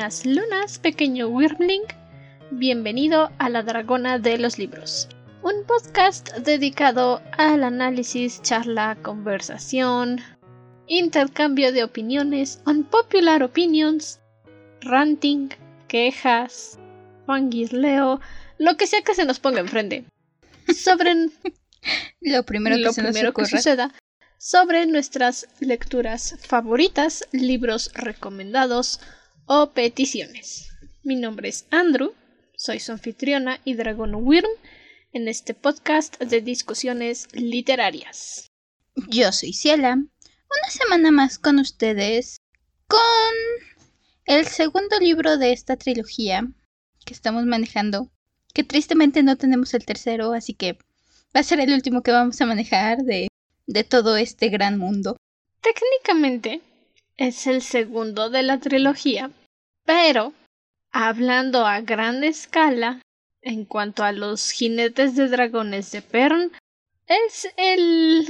Lunas, pequeño Wyrmling. Bienvenido a la Dragona de los Libros, un podcast dedicado al análisis, charla, conversación, intercambio de opiniones, unpopular opinions, ranting, quejas, fangirleo, lo que sea que se nos ponga enfrente. Sobre lo primero que, lo se primero nos que ocurra. suceda sobre nuestras lecturas favoritas, libros recomendados o peticiones. Mi nombre es Andrew, soy su anfitriona y dragón Wyrm en este podcast de discusiones literarias. Yo soy Ciela. Una semana más con ustedes con el segundo libro de esta trilogía que estamos manejando. Que tristemente no tenemos el tercero, así que va a ser el último que vamos a manejar de, de todo este gran mundo. Técnicamente es el segundo de la trilogía, pero hablando a gran escala en cuanto a los jinetes de dragones de Pern, es el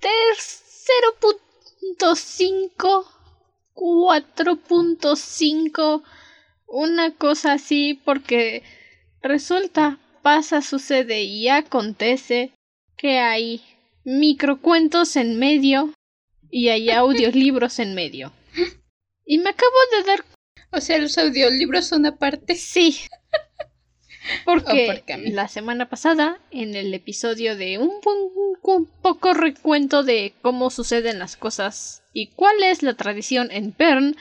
0.5, 4.5, una cosa así, porque resulta, pasa, sucede y acontece que hay microcuentos en medio y hay audiolibros en medio. Y me acabo de dar O sea, los audiolibros son aparte. sí. Porque la semana pasada, en el episodio de un poco recuento de cómo suceden las cosas y cuál es la tradición en Pern,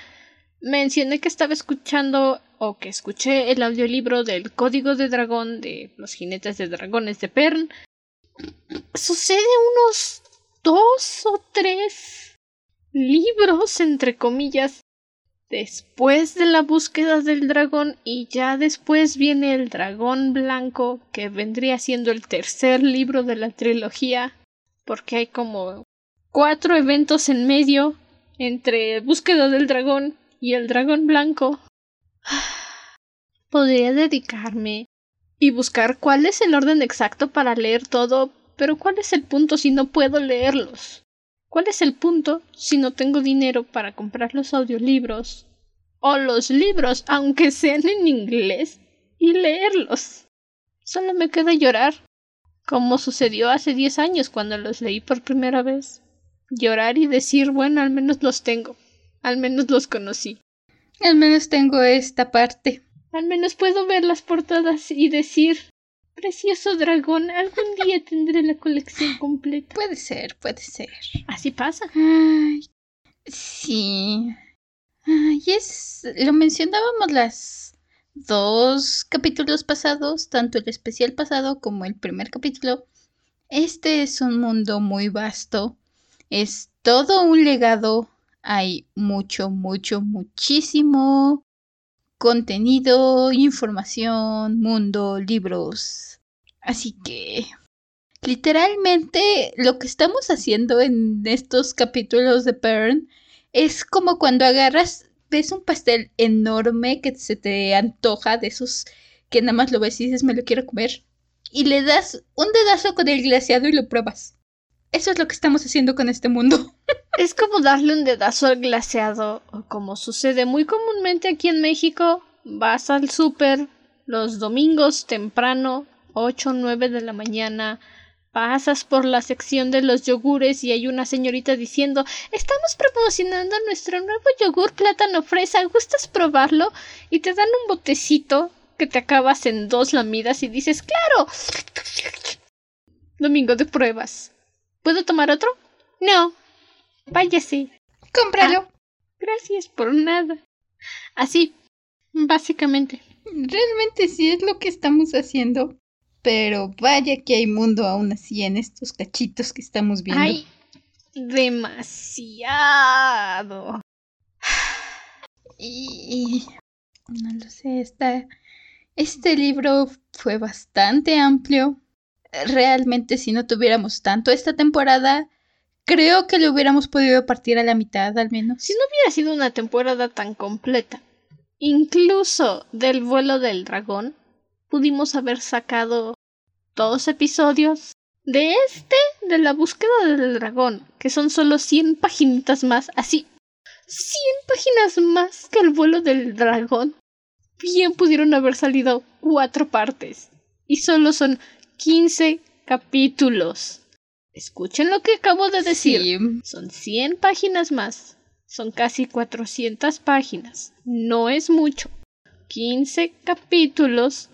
mencioné que estaba escuchando o que escuché el audiolibro del Código de Dragón de los jinetes de dragones de Pern. Sucede unos dos o tres libros, entre comillas, después de la búsqueda del dragón y ya después viene el dragón blanco que vendría siendo el tercer libro de la trilogía porque hay como cuatro eventos en medio entre búsqueda del dragón y el dragón blanco. Podría dedicarme y buscar cuál es el orden exacto para leer todo, pero cuál es el punto si no puedo leerlos. ¿Cuál es el punto si no tengo dinero para comprar los audiolibros o los libros, aunque sean en inglés, y leerlos? Solo me queda llorar, como sucedió hace 10 años cuando los leí por primera vez. Llorar y decir, bueno, al menos los tengo, al menos los conocí, Al menos tengo esta parte. al menos puedo ver las portadas y decir, precioso dragón, algún día tendré la colección completa. Puede ser, puede ser. Así pasa. Ay, sí. Ay, es. Lo mencionábamos las dos capítulos pasados, tanto el especial pasado como el primer capítulo. Este es un mundo muy vasto. Es todo un legado. Hay mucho, mucho, muchísimo contenido, información, mundo, libros. Así que Literalmente lo que estamos haciendo en estos capítulos de Pern es como cuando agarras, ves un pastel enorme que se te antoja, de esos que nada más lo ves y dices me lo quiero comer, y le das un dedazo con el glaseado y lo pruebas. Eso es lo que estamos haciendo con este mundo. Es como darle un dedazo al glaseado, como sucede muy comúnmente aquí en México, vas al súper los domingos temprano, 8 o 9 de la mañana, pasas por la sección de los yogures y hay una señorita diciendo estamos promocionando nuestro nuevo yogur plátano fresa, ¿gustas probarlo? Y te dan un botecito que te acabas en dos lamidas y dices claro. Domingo de pruebas. ¿Puedo tomar otro? No. Váyase. Cómpralo. Gracias por nada. Así, básicamente. Realmente sí es lo que estamos haciendo. Pero vaya que hay mundo aún así en estos cachitos que estamos viendo. Hay demasiado. Y no lo sé, está este libro fue bastante amplio. Realmente si no tuviéramos tanto esta temporada, creo que lo hubiéramos podido partir a la mitad al menos. Si no hubiera sido una temporada tan completa, incluso del vuelo del dragón, pudimos haber sacado dos episodios de este, de la búsqueda del dragón, que son solo 100 paginitas más, así, 100 páginas más que el vuelo del dragón. Bien pudieron haber salido cuatro partes. Y solo son 15 capítulos. Escuchen lo que acabo de decir. Son 100 páginas más. Son casi 400 páginas. No es mucho. 15 capítulos.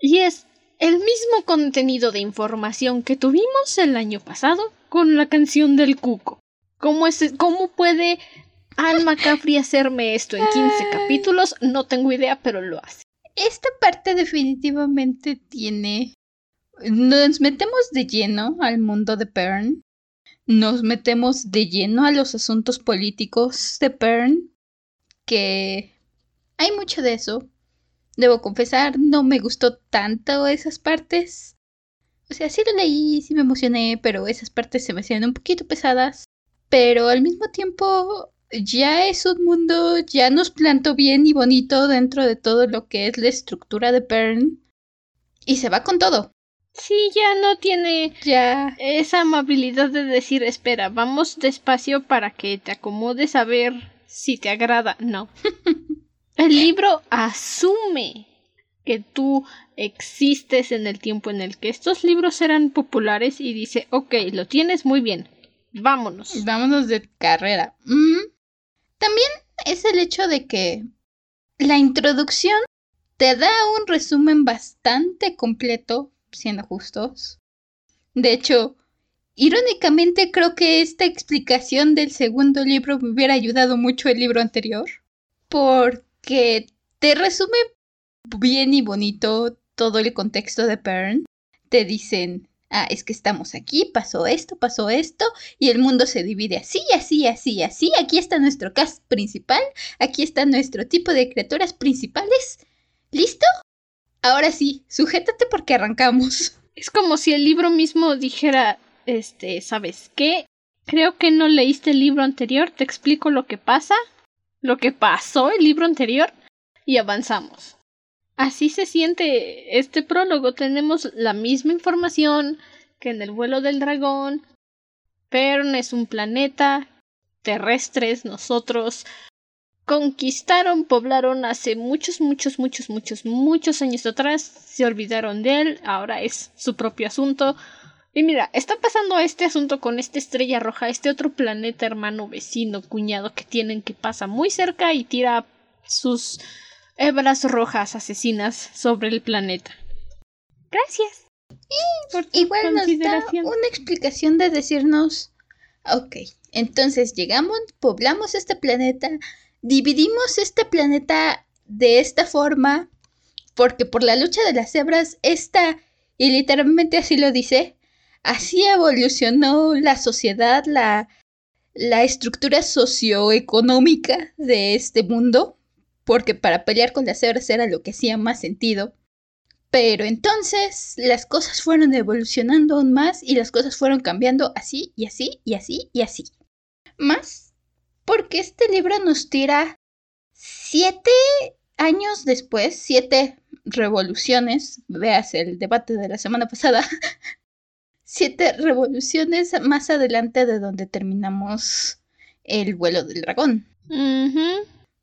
Y es el mismo contenido de información que tuvimos el año pasado con la canción del cuco. ¿Cómo, es, cómo puede Alma Cafri hacerme esto en 15 capítulos? No tengo idea, pero lo hace. Esta parte definitivamente tiene nos metemos de lleno al mundo de Pern. Nos metemos de lleno a los asuntos políticos de Pern. Que hay mucho de eso. Debo confesar, no me gustó tanto esas partes. O sea, sí lo leí, sí me emocioné, pero esas partes se me hacían un poquito pesadas. Pero al mismo tiempo, ya es un mundo, ya nos plantó bien y bonito dentro de todo lo que es la estructura de Pern. Y se va con todo. Sí, ya no tiene ya esa amabilidad de decir, espera, vamos despacio para que te acomodes a ver si te agrada. No. el libro asume que tú existes en el tiempo en el que estos libros eran populares y dice, ok, lo tienes muy bien, vámonos. Vámonos de carrera. Mm. También es el hecho de que la introducción te da un resumen bastante completo siendo justos. De hecho, irónicamente creo que esta explicación del segundo libro me hubiera ayudado mucho el libro anterior, porque te resume bien y bonito todo el contexto de Pern. Te dicen, ah, es que estamos aquí, pasó esto, pasó esto, y el mundo se divide así, así, así, así. Aquí está nuestro cast principal, aquí está nuestro tipo de criaturas principales. ¿Listo? Ahora sí, sujétate porque arrancamos. Es como si el libro mismo dijera, este, ¿sabes qué? Creo que no leíste el libro anterior, te explico lo que pasa, lo que pasó el libro anterior y avanzamos. Así se siente este prólogo, tenemos la misma información que en el vuelo del dragón. Pern es un planeta terrestres, nosotros conquistaron, poblaron hace muchos, muchos, muchos, muchos, muchos años atrás, se olvidaron de él, ahora es su propio asunto. Y mira, está pasando este asunto con esta estrella roja, este otro planeta hermano, vecino, cuñado que tienen que pasa muy cerca y tira sus hebras rojas asesinas sobre el planeta. Gracias. Y igual nos da una explicación de decirnos, ok, entonces llegamos, poblamos este planeta, dividimos este planeta de esta forma porque por la lucha de las cebras, esta, y literalmente así lo dice, así evolucionó la sociedad, la, la estructura socioeconómica de este mundo, porque para pelear con las cebras era lo que hacía más sentido. Pero entonces las cosas fueron evolucionando aún más y las cosas fueron cambiando así y así y así y así. Más porque este libro nos tira siete años después, siete revoluciones, veas el debate de la semana pasada, siete revoluciones más adelante de donde terminamos el vuelo del dragón.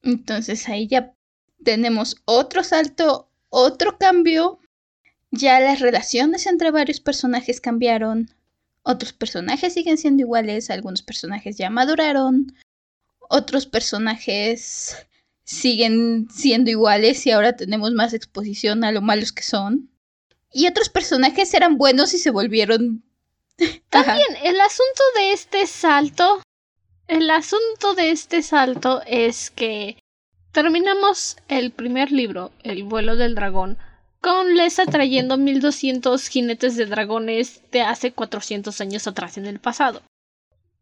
Entonces ahí ya tenemos otro salto, otro cambio. Ya las relaciones entre varios personajes cambiaron. Otros personajes siguen siendo iguales, algunos personajes ya maduraron, otros personajes siguen siendo iguales y ahora tenemos más exposición a lo malos que son. Y otros personajes eran buenos y se volvieron... También el asunto de este salto... El asunto de este salto es que terminamos el primer libro, El vuelo del dragón, con Lesa trayendo 1200 jinetes de dragones de hace 400 años atrás en el pasado.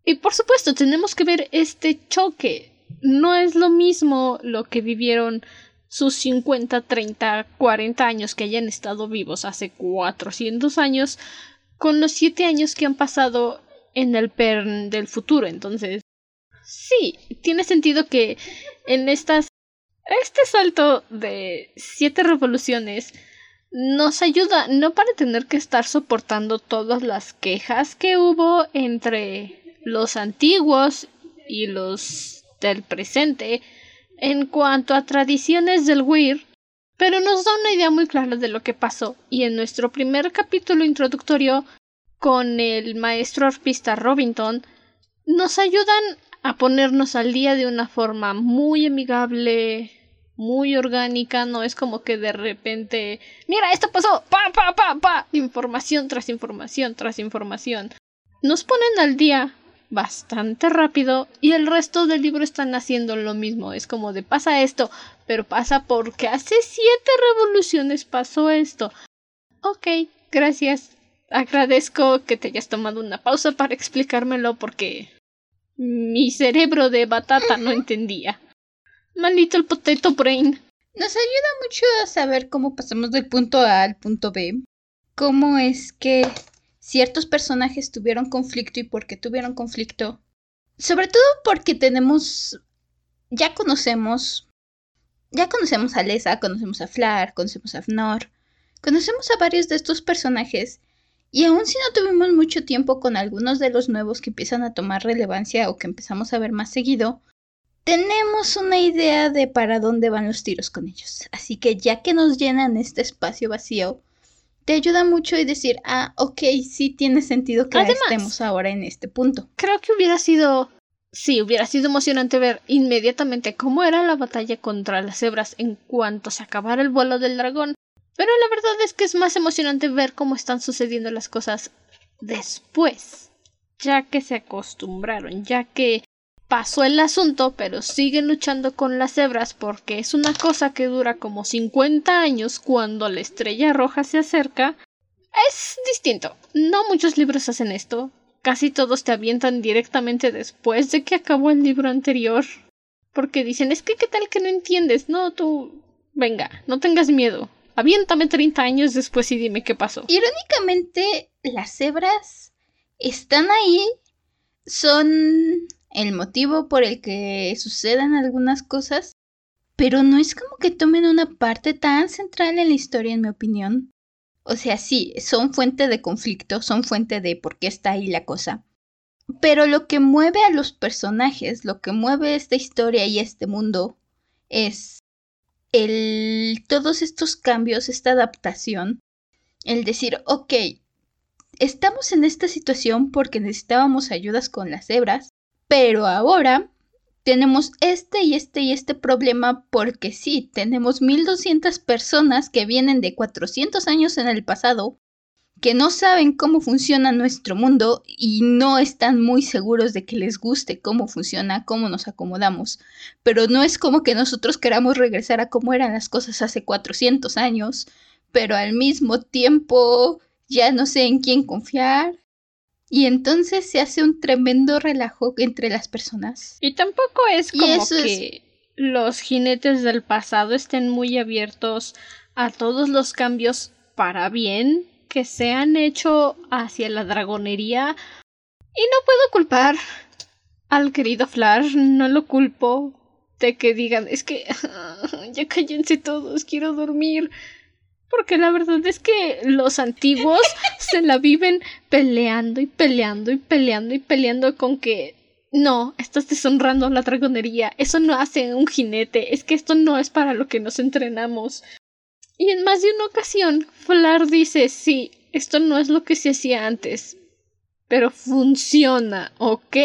Y por supuesto, tenemos que ver este choque. No es lo mismo lo que vivieron sus 50, 30, 40 años que hayan estado vivos hace 400 años con los 7 años que han pasado en el PERN del futuro. Entonces, sí, tiene sentido que en estas este salto de siete revoluciones nos ayuda no para tener que estar soportando todas las quejas que hubo entre los antiguos y los del presente en cuanto a tradiciones del Weir, pero nos da una idea muy clara de lo que pasó. Y en nuestro primer capítulo introductorio con el maestro arpista Robinson, nos ayudan a ponernos al día de una forma muy amigable, muy orgánica, no es como que de repente, mira, esto pasó, pa, pa, pa, pa, información tras información tras información. Nos ponen al día bastante rápido y el resto del libro están haciendo lo mismo. Es como de pasa esto, pero pasa porque hace siete revoluciones pasó esto. Ok, gracias. Agradezco que te hayas tomado una pausa para explicármelo porque mi cerebro de batata no entendía. My little potato brain. Nos ayuda mucho a saber cómo pasamos del punto A al punto B. Cómo es que ciertos personajes tuvieron conflicto y por qué tuvieron conflicto. Sobre todo porque tenemos. Ya conocemos. Ya conocemos a Lesa, conocemos a Flar, conocemos a Fnor. Conocemos a varios de estos personajes y aun si no tuvimos mucho tiempo con algunos de los nuevos que empiezan a tomar relevancia o que empezamos a ver más seguido, tenemos una idea de para dónde van los tiros con ellos. Así que ya que nos llenan este espacio vacío, te ayuda mucho y decir, ah, ok, sí tiene sentido que estemos ahora en este punto. Creo que hubiera sido, sí, hubiera sido emocionante ver inmediatamente cómo era la batalla contra las cebras en cuanto se acabara el vuelo del dragón. Pero la verdad es que es más emocionante ver cómo están sucediendo las cosas después, ya que se acostumbraron, ya que pasó el asunto, pero siguen luchando con las cebras porque es una cosa que dura como 50 años cuando la estrella roja se acerca. Es distinto. No muchos libros hacen esto. Casi todos te avientan directamente después de que acabó el libro anterior. Porque dicen, es que qué tal que no entiendes. No, tú... Venga, no tengas miedo. Aviéntame 30 años después y dime qué pasó. Irónicamente, las cebras están ahí, son el motivo por el que sucedan algunas cosas, pero no es como que tomen una parte tan central en la historia, en mi opinión. O sea, sí, son fuente de conflicto, son fuente de por qué está ahí la cosa. Pero lo que mueve a los personajes, lo que mueve esta historia y este mundo, es el, todos estos cambios, esta adaptación, el decir, ok, estamos en esta situación porque necesitábamos ayudas con las cebras, pero ahora tenemos este y este y este problema porque sí, tenemos 1200 personas que vienen de 400 años en el pasado que no saben cómo funciona nuestro mundo y no están muy seguros de que les guste cómo funciona, cómo nos acomodamos. Pero no es como que nosotros queramos regresar a cómo eran las cosas hace 400 años, pero al mismo tiempo ya no sé en quién confiar. Y entonces se hace un tremendo relajo entre las personas. Y tampoco es como que los jinetes del pasado estén muy abiertos a todos los cambios para bien que se han hecho hacia la dragonería. Y no puedo culpar al querido Flash, no lo culpo de que digan, es que ya cállense todos, quiero dormir. Porque la verdad es que los antiguos se la viven peleando y peleando y peleando y peleando con que no, estás deshonrando la dragonería, eso no hace un jinete, es que esto no es para lo que nos entrenamos. Y en más de una ocasión, Flar dice, sí, esto no es lo que se hacía antes, pero funciona, ¿ok?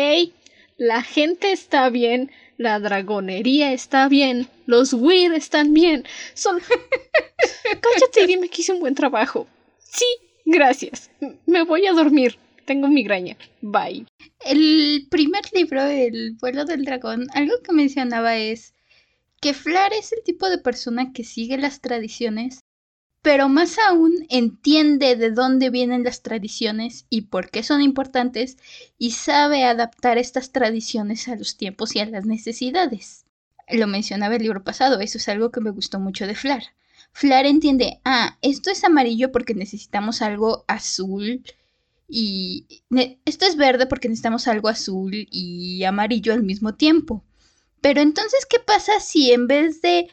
La gente está bien, la dragonería está bien, los Weir están bien, son... Cállate y dime que hice un buen trabajo. Sí, gracias. Me voy a dormir. Tengo migraña. Bye. El primer libro, El vuelo del dragón, algo que mencionaba es que Flar es el tipo de persona que sigue las tradiciones, pero más aún entiende de dónde vienen las tradiciones y por qué son importantes y sabe adaptar estas tradiciones a los tiempos y a las necesidades. Lo mencionaba el libro pasado, eso es algo que me gustó mucho de Flar. Flar entiende, ah, esto es amarillo porque necesitamos algo azul y esto es verde porque necesitamos algo azul y amarillo al mismo tiempo. Pero entonces, ¿qué pasa si en vez de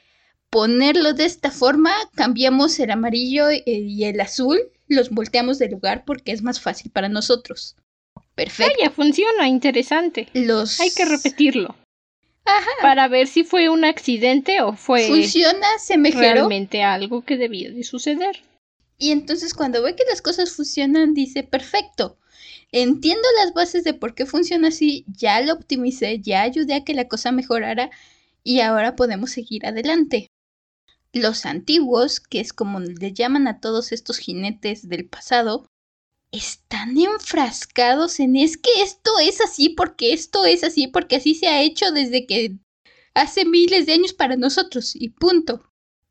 ponerlo de esta forma, cambiamos el amarillo y el azul, los volteamos de lugar porque es más fácil para nosotros? Perfecto. ya funciona, interesante. Los... Hay que repetirlo. Para ver si fue un accidente o fue Funciona, se mejoró. realmente algo que debía de suceder. Y entonces cuando ve que las cosas funcionan, dice, perfecto. Entiendo las bases de por qué funciona así, ya lo optimicé, ya ayudé a que la cosa mejorara y ahora podemos seguir adelante. Los antiguos, que es como le llaman a todos estos jinetes del pasado, están enfrascados en es que esto es así porque esto es así porque así se ha hecho desde que hace miles de años para nosotros y punto.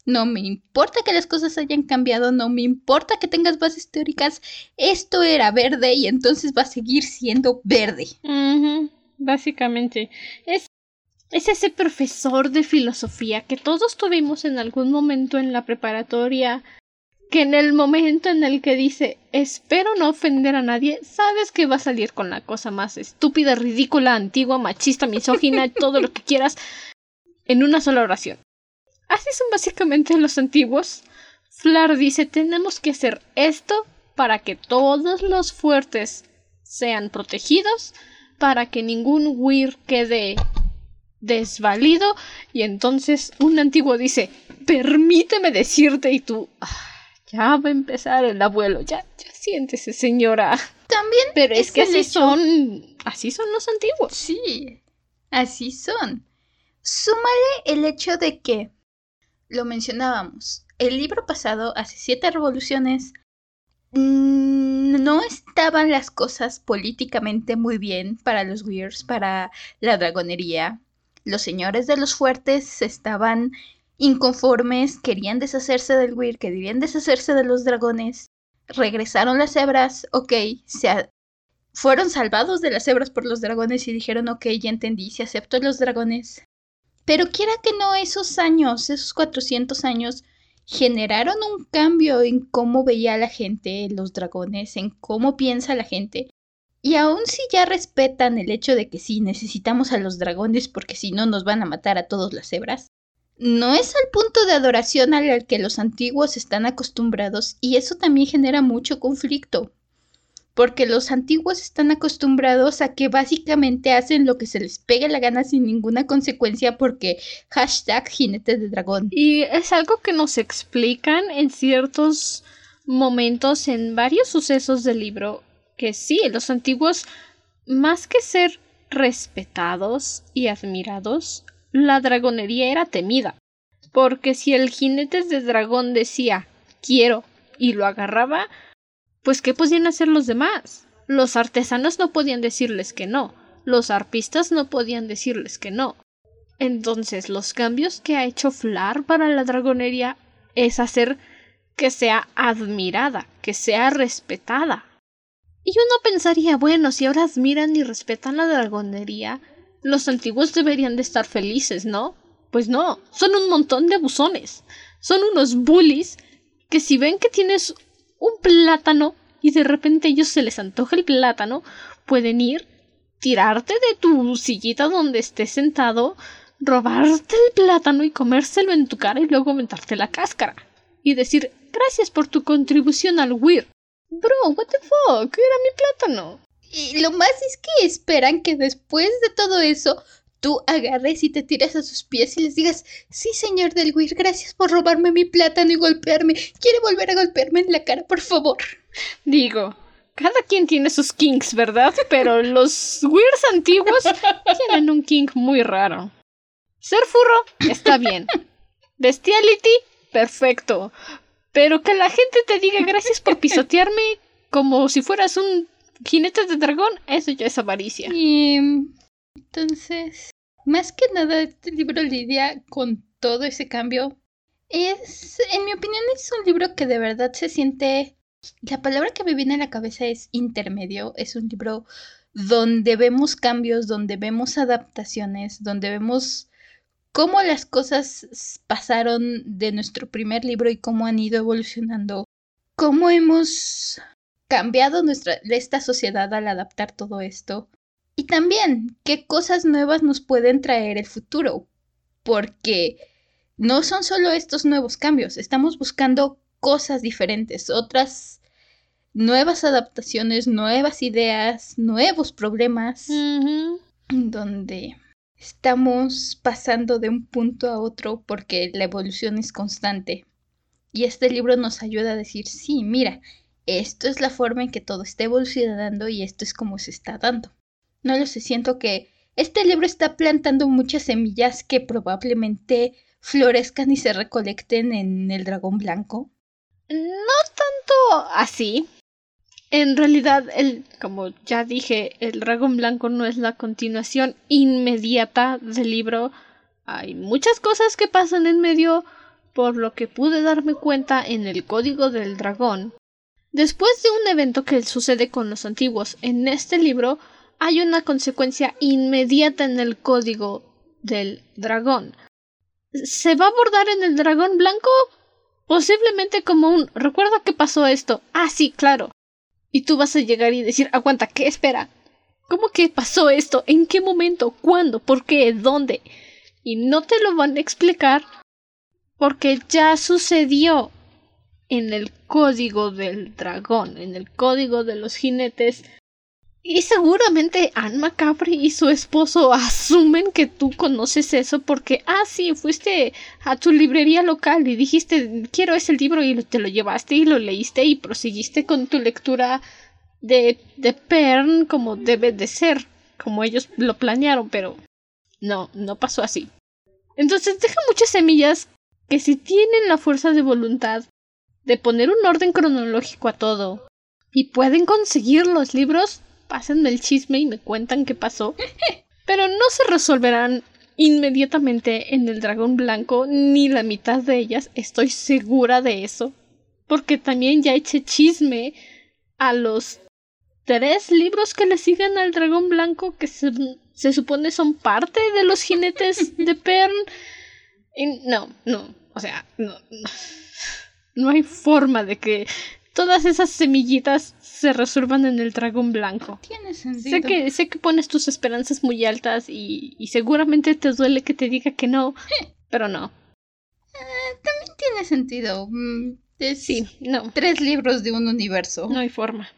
No me importa que las cosas hayan cambiado, no me importa que tengas bases teóricas, esto era verde y entonces va a seguir siendo verde. Básicamente, es, es ese profesor de filosofía que todos tuvimos en algún momento en la preparatoria, que en el momento en el que dice espero no ofender a nadie, sabes que va a salir con la cosa más estúpida, ridícula, antigua, machista, misógina, todo lo que quieras, en una sola oración. Así son básicamente los antiguos. Flar dice tenemos que hacer esto para que todos los fuertes sean protegidos, para que ningún Weir quede desvalido. Y entonces un antiguo dice permíteme decirte y tú... Ah, ya va a empezar el abuelo, ya, ya siéntese señora. También. Pero es, que así son. Así son los antiguos. Sí. Así son. Súmale el hecho de que lo mencionábamos. El libro pasado, hace siete revoluciones, mm, no estaban las cosas políticamente muy bien para los Weirs, para la dragonería. Los señores de los fuertes estaban inconformes, querían deshacerse del Weir, querían deshacerse de los dragones. Regresaron las hebras, ok, se fueron salvados de las hebras por los dragones y dijeron, ok, ya entendí, si acepto los dragones, pero quiera que no, esos años, esos 400 años, generaron un cambio en cómo veía la gente los dragones, en cómo piensa la gente. Y aun si ya respetan el hecho de que sí necesitamos a los dragones porque si no nos van a matar a todos las hebras, no es al punto de adoración al que los antiguos están acostumbrados y eso también genera mucho conflicto porque los antiguos están acostumbrados a que básicamente hacen lo que se les pegue la gana sin ninguna consecuencia porque hashtag jinete de dragón. Y es algo que nos explican en ciertos momentos en varios sucesos del libro que sí, los antiguos, más que ser respetados y admirados, la dragonería era temida. Porque si el jinete de dragón decía quiero y lo agarraba, pues ¿qué podían hacer los demás? Los artesanos no podían decirles que no, los arpistas no podían decirles que no. Entonces los cambios que ha hecho Flar para la dragonería es hacer que sea admirada, que sea respetada. Y uno pensaría, bueno, si ahora admiran y respetan la dragonería, los antiguos deberían de estar felices, ¿no? Pues no, son un montón de buzones. Son unos bullies que si ven que tienes un plátano y de repente a ellos se les antoja el plátano, pueden ir, tirarte de tu sillita donde estés sentado, robarte el plátano y comérselo en tu cara y luego aumentarte la cáscara. Y decir, gracias por tu contribución al Weir. Bro, what the fuck, era mi plátano. Y lo más es que esperan que después de todo eso tú agarres y te tires a sus pies y les digas, sí, señor del Weir, gracias por robarme mi plátano y golpearme. ¿Quiere volver a golpearme en la cara, por favor? Digo, cada quien tiene sus kinks, ¿verdad? Pero los Weirs antiguos tienen un kink muy raro. Ser furro está bien. Bestiality, perfecto. Pero que la gente te diga gracias por pisotearme como si fueras un jinete de dragón, eso ya es avaricia. Y entonces, más que nada, este libro lidia con todo ese cambio. Es, en mi opinión, es un libro que de verdad se siente... La palabra que me viene a la cabeza es intermedio. Es un libro donde vemos cambios, donde vemos adaptaciones, donde vemos cómo las cosas pasaron de nuestro primer libro y cómo han ido evolucionando, cómo hemos cambiado nuestra esta sociedad al adaptar todo esto y también, ¿qué cosas nuevas nos pueden traer el futuro? Porque no son solo estos nuevos cambios, estamos buscando cosas diferentes, otras nuevas adaptaciones, nuevas ideas, nuevos problemas, donde estamos pasando de un punto a otro porque la evolución es constante. Y este libro nos ayuda a decir, sí, mira, esto es la forma en que todo está evolucionando y esto es como se está dando. No lo sé, siento que este libro está plantando muchas semillas que probablemente florezcan y se recolecten en el dragón blanco. No tanto así. En realidad, el, como ya dije, el dragón blanco no es la continuación inmediata del libro. Hay muchas cosas que pasan en medio, por lo que pude darme cuenta en el código del dragón. Después de un evento que sucede con los antiguos en este libro, hay una consecuencia inmediata en el código del dragón. ¿Se va a abordar en el dragón blanco? Posiblemente como un recuerda que pasó esto. Ah, sí, claro. Y tú vas a llegar y decir, aguanta, ¿qué espera? ¿Cómo que pasó esto? ¿En qué momento? ¿Cuándo? ¿Por qué? ¿Dónde? Y no te lo van a explicar porque ya sucedió en el código del dragón, en el código de los jinetes. Y seguramente Anne Macabre y su esposo asumen que tú conoces eso porque, ah, sí, fuiste a tu librería local y dijiste, quiero ese libro y te lo llevaste y lo leíste y proseguiste con tu lectura de, de Pern como debe de ser, como ellos lo planearon, pero no, no pasó así. Entonces deja muchas semillas que si tienen la fuerza de voluntad de poner un orden cronológico a todo y pueden conseguir los libros, pasen el chisme y me cuentan qué pasó. Pero no se resolverán inmediatamente en el dragón blanco ni la mitad de ellas, estoy segura de eso. Porque también ya eché chisme a los tres libros que le siguen al dragón blanco que se, se supone son parte de los jinetes de Pern. Y no, no, o sea, no, no, hay forma de que todas esas semillitas se resuelvan en el dragón blanco. Tiene sentido. Sé que, sé que pones tus esperanzas muy altas y, y seguramente te duele que te diga que no, pero no. Eh, también tiene sentido. Mm, sí, no. Tres libros de un universo. No hay forma.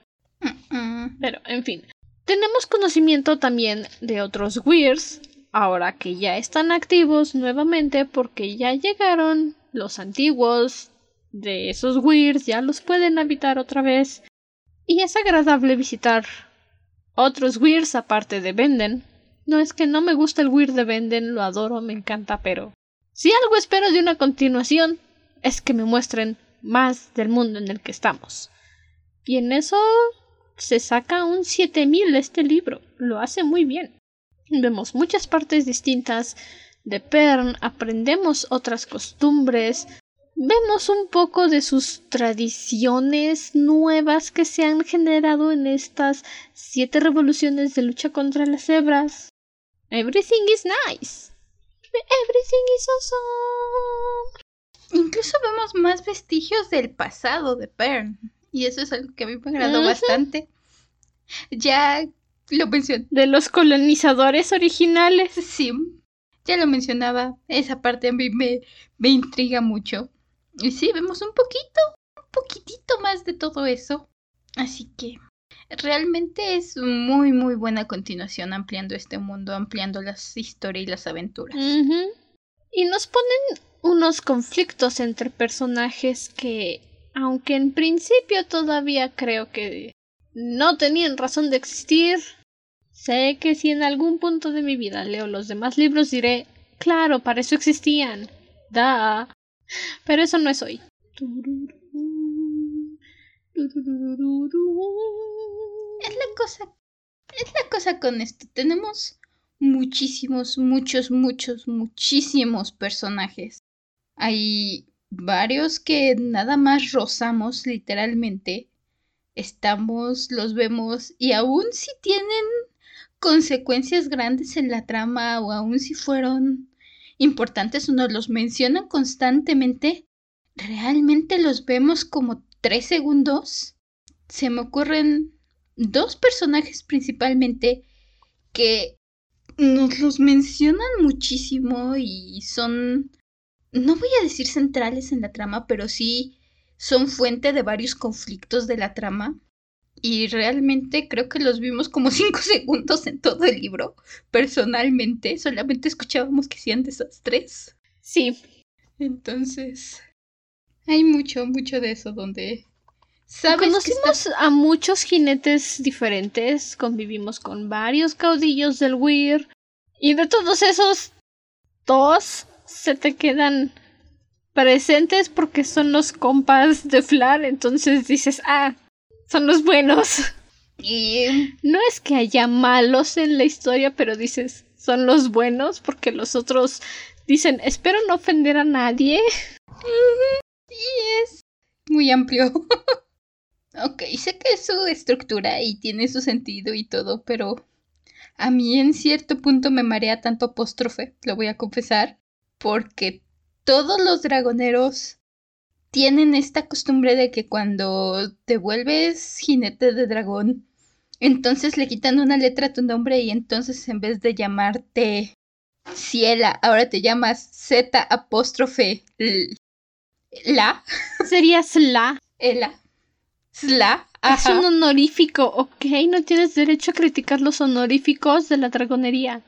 Pero, en fin. Tenemos conocimiento también de otros Weirs ahora que ya están activos nuevamente porque ya llegaron los antiguos de esos Weirs, ya los pueden habitar otra vez. Y es agradable visitar otros Weirs aparte de Venden. No es que no me gusta el Weir de Venden, lo adoro, me encanta, pero si algo espero de una continuación es que me muestren más del mundo en el que estamos. Y en eso se saca un 7000 este libro, lo hace muy bien. Vemos muchas partes distintas de Pern, aprendemos otras costumbres, vemos un poco de sus tradiciones nuevas que se han generado en estas siete revoluciones de lucha contra las cebras. Everything is nice. Everything is awesome. Incluso vemos más vestigios del pasado de Pern. Y eso es algo que a mí me agradó bastante. Ya lo mencioné. De los colonizadores originales. Sí, ya lo mencionaba. Esa parte a mí me, me intriga mucho. Y sí, vemos un poquito, un poquitito más de todo eso. Así que realmente es muy, muy buena continuación ampliando este mundo, ampliando las historias y las aventuras. Y nos ponen unos conflictos entre personajes que, aunque en principio todavía creo que no tenían razón de existir, Sé que si en algún punto de mi vida leo los demás libros diré, claro, para eso existían. Da. Pero eso no es hoy. Es la cosa. Es la cosa con esto. Tenemos muchísimos, muchos, muchos, muchísimos personajes. Hay varios que nada más rozamos literalmente. Estamos, los vemos y aún si tienen consecuencias grandes en la trama o aun si fueron importantes nos los mencionan constantemente, realmente los vemos como tres segundos. Se me ocurren dos personajes principalmente que nos los mencionan muchísimo y son, no voy a decir centrales en la trama, pero sí son fuente de varios conflictos de la trama. Y realmente creo que los vimos como cinco segundos en todo el libro. Personalmente, solamente escuchábamos que hacían desastres. Sí. Entonces, hay mucho, mucho de eso donde ¿Sabes Conocimos a muchos jinetes diferentes, convivimos con varios caudillos del Weir, y de todos esos, dos se te quedan presentes porque son los compas de Flar, entonces dices, ah, son los buenos. Y no es que haya malos en la historia, pero dices, son los buenos porque los otros dicen, espero no ofender a nadie. Y es muy amplio. Ok, sé que es su estructura y tiene su sentido y todo, pero a mí en cierto punto me marea tanto apóstrofe, lo voy a confesar, porque todos los dragoneros tienen esta costumbre de que cuando te vuelves jinete de dragón, entonces le quitan una letra a tu nombre y entonces en vez de llamarte Ciela, ahora te llamas Z apóstrofe La. Sería Sla. Ela. Sla. Es un honorífico, ok. No tienes derecho a criticar los honoríficos de la dragonería.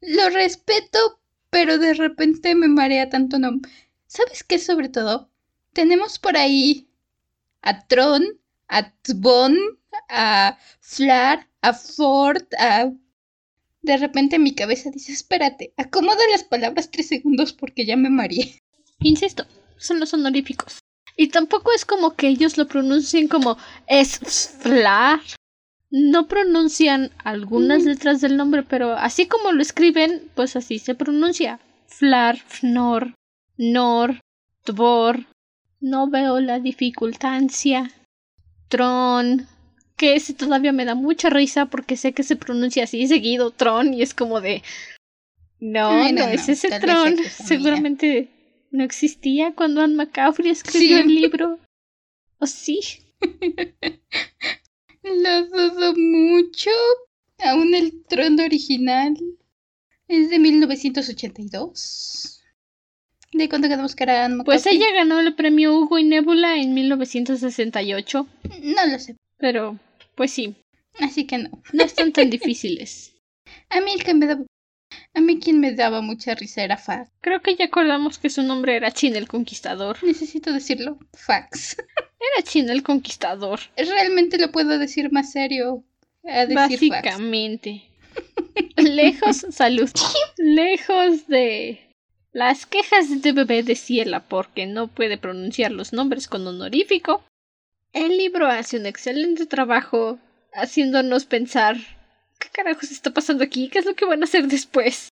Lo respeto, pero de repente me marea tanto no. ¿Sabes qué sobre todo? Tenemos por ahí a Tron, a Tvon, a Flar, a Ford, a... De repente mi cabeza dice, espérate, acomoda las palabras tres segundos porque ya me mareé. Insisto, son los honoríficos. Y tampoco es como que ellos lo pronuncien como es flar. No pronuncian algunas letras del nombre, pero así como lo escriben, pues así se pronuncia. Flar, Fnor, Nor, Tvor. No veo la dificultancia. Tron. Que ese todavía me da mucha risa porque sé que se pronuncia así seguido, Tron, y es como de. No, no, es ese Tron. Seguramente no existía cuando Anne McCaffrey escribió el libro. ¿O sí? Lo dudo mucho. Aún el trono original es de 1982. ¿De cuándo ganamos que era Anne Pues ella ganó el premio Hugo y Nebula en 1968. No lo sé. Pero, pues sí. Así que no. No están tan difíciles. A mí el que me da a mí quien me daba mucha risa era Fax. Creo que ya acordamos que su nombre era Chin el Conquistador. Necesito decirlo. Fax. Era Chin el Conquistador. Realmente lo puedo decir más serio. A decir Básicamente. Lejos, salud. Lejos de las quejas de bebé de Ciela porque no puede pronunciar los nombres con honorífico. El libro hace un excelente trabajo haciéndonos pensar ¿Qué carajos está pasando aquí? ¿Qué es lo que van a hacer después?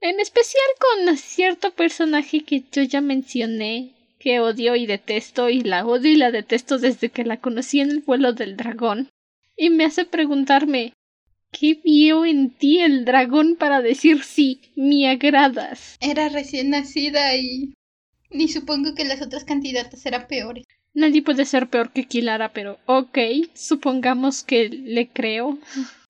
En especial con cierto personaje que yo ya mencioné, que odio y detesto, y la odio y la detesto desde que la conocí en el vuelo del dragón. Y me hace preguntarme ¿Qué vio en ti el dragón para decir sí, me agradas? Era recién nacida y. ni supongo que las otras candidatas eran peores. Nadie puede ser peor que Kilara, pero ok, supongamos que le creo.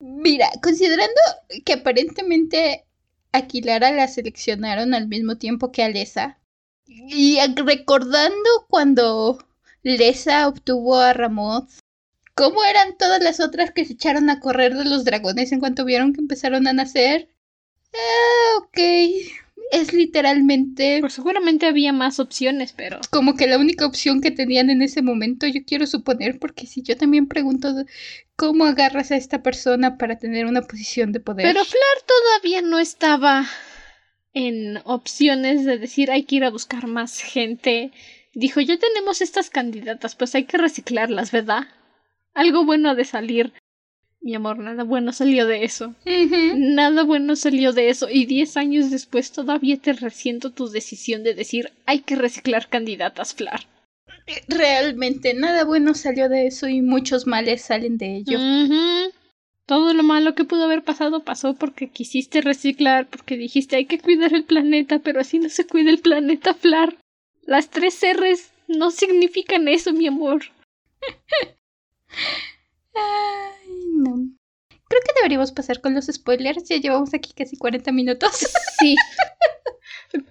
Mira, considerando que aparentemente a Kilara la seleccionaron al mismo tiempo que a Lesa, y recordando cuando Lesa obtuvo a Ramoth, ¿cómo eran todas las otras que se echaron a correr de los dragones en cuanto vieron que empezaron a nacer? Ah, ok es literalmente... Pues seguramente había más opciones, pero... Como que la única opción que tenían en ese momento, yo quiero suponer, porque si yo también pregunto cómo agarras a esta persona para tener una posición de poder. Pero Flar todavía no estaba en opciones de decir hay que ir a buscar más gente. Dijo, ya tenemos estas candidatas, pues hay que reciclarlas, ¿verdad? Algo bueno de salir mi amor, nada bueno salió de eso. Nada bueno salió de eso. Y diez años después todavía te resiento tu decisión de decir hay que reciclar candidatas, Flar. Realmente nada bueno salió de eso y muchos males salen de ello. Todo lo malo que pudo haber pasado pasó porque quisiste reciclar, porque dijiste hay que cuidar el planeta, pero así no se cuida el planeta, Flar. Las tres R's no significan eso, mi amor. No. Creo que deberíamos pasar con los spoilers. Ya llevamos aquí casi 40 minutos. Sí.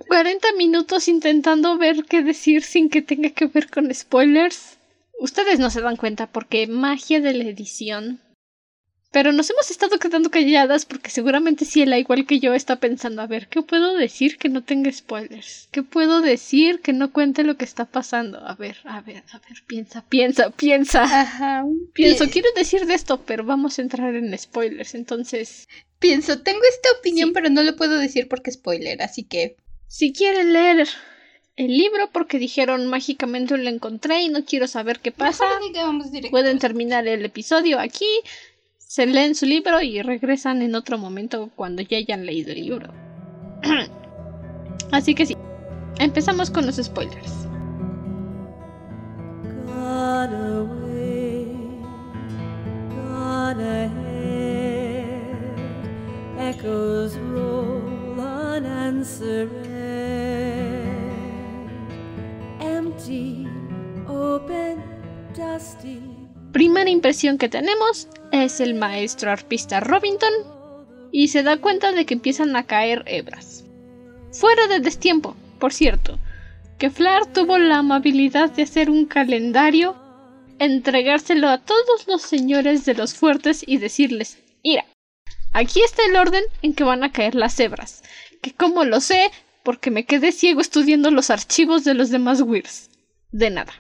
40 minutos intentando ver qué decir sin que tenga que ver con spoilers. Ustedes no se dan cuenta porque magia de la edición pero nos hemos estado quedando calladas porque seguramente Ciela, igual que yo, está pensando, a ver, ¿qué puedo decir que no tenga spoilers? ¿Qué puedo decir que no cuente lo que está pasando? A ver, a ver, a ver, piensa, piensa, piensa. Ajá. Pienso, quiero decir de esto, pero vamos a entrar en spoilers, entonces... Pienso, tengo esta opinión, pero no lo puedo decir porque spoiler, así que... Si quieren leer el libro porque dijeron mágicamente lo encontré y no quiero saber qué pasa, pueden terminar el episodio aquí se leen su libro y regresan en otro momento cuando ya hayan leído el libro. Así que sí, empezamos con los spoilers. Empty, open, dusty. Primera impresión que tenemos es el maestro arpista Robinson y se da cuenta de que empiezan a caer hebras. Fuera de destiempo, por cierto, que Flar tuvo la amabilidad de hacer un calendario, entregárselo a todos los señores de los fuertes y decirles, mira, aquí está el orden en que van a caer las hebras, que como lo sé, porque me quedé ciego estudiando los archivos de los demás Weirs. De nada.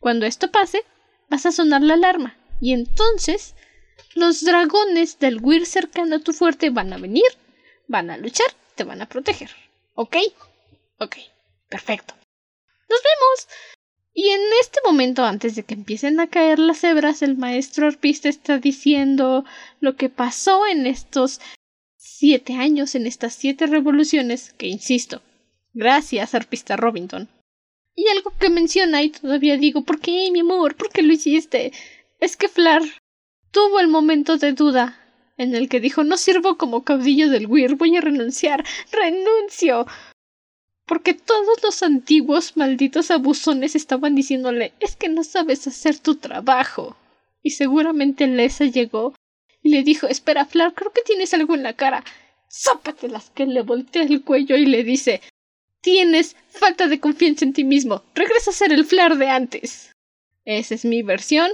Cuando esto pase, vas a sonar la alarma. Y entonces los dragones del Weir cercano a tu fuerte van a venir, van a luchar, te van a proteger. ¿Ok? Ok, perfecto. ¡Nos vemos! Y en este momento, antes de que empiecen a caer las hebras, el maestro arpista está diciendo lo que pasó en estos siete años, en estas siete revoluciones, que insisto, gracias, arpista Robinson, y algo que menciona y todavía digo, ¿por qué, mi amor? ¿Por qué lo hiciste? Es que Flar tuvo el momento de duda en el que dijo no sirvo como caudillo del Weir, voy a renunciar, renuncio. Porque todos los antiguos malditos abusones estaban diciéndole es que no sabes hacer tu trabajo. Y seguramente Lesa llegó y le dijo espera, Flar, creo que tienes algo en la cara. Zópatelas que le voltea el cuello y le dice Tienes falta de confianza en ti mismo. Regresa a ser el Flar de antes. Esa es mi versión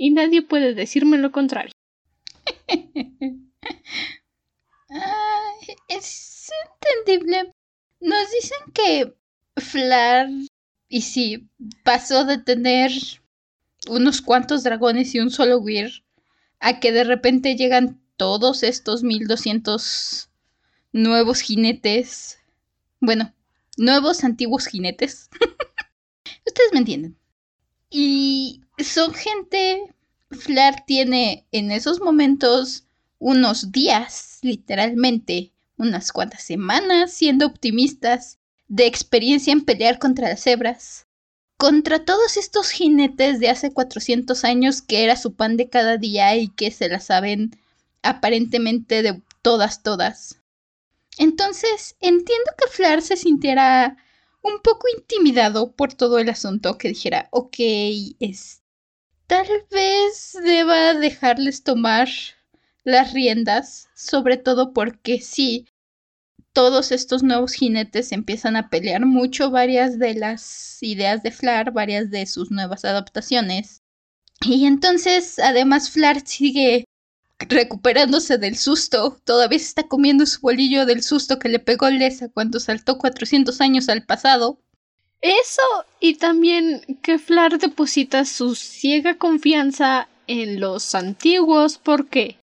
y nadie puede decirme lo contrario. es entendible. Nos dicen que Flar, y sí, pasó de tener unos cuantos dragones y un solo Weir a que de repente llegan todos estos 1200 nuevos jinetes. Bueno, nuevos antiguos jinetes. Ustedes me entienden. Y son gente, Flair tiene en esos momentos unos días, literalmente, unas cuantas semanas siendo optimistas de experiencia en pelear contra las cebras. Contra todos estos jinetes de hace 400 años que era su pan de cada día y que se la saben aparentemente de todas, todas. Entonces, entiendo que Flar se sintiera un poco intimidado por todo el asunto, que dijera, ok, es... Tal vez deba dejarles tomar las riendas, sobre todo porque sí, todos estos nuevos jinetes empiezan a pelear mucho varias de las ideas de Flar, varias de sus nuevas adaptaciones. Y entonces, además, Flar sigue recuperándose del susto, todavía está comiendo su bolillo del susto que le pegó Lesa cuando saltó 400 años al pasado. Eso y también que Flar deposita su ciega confianza en los antiguos porque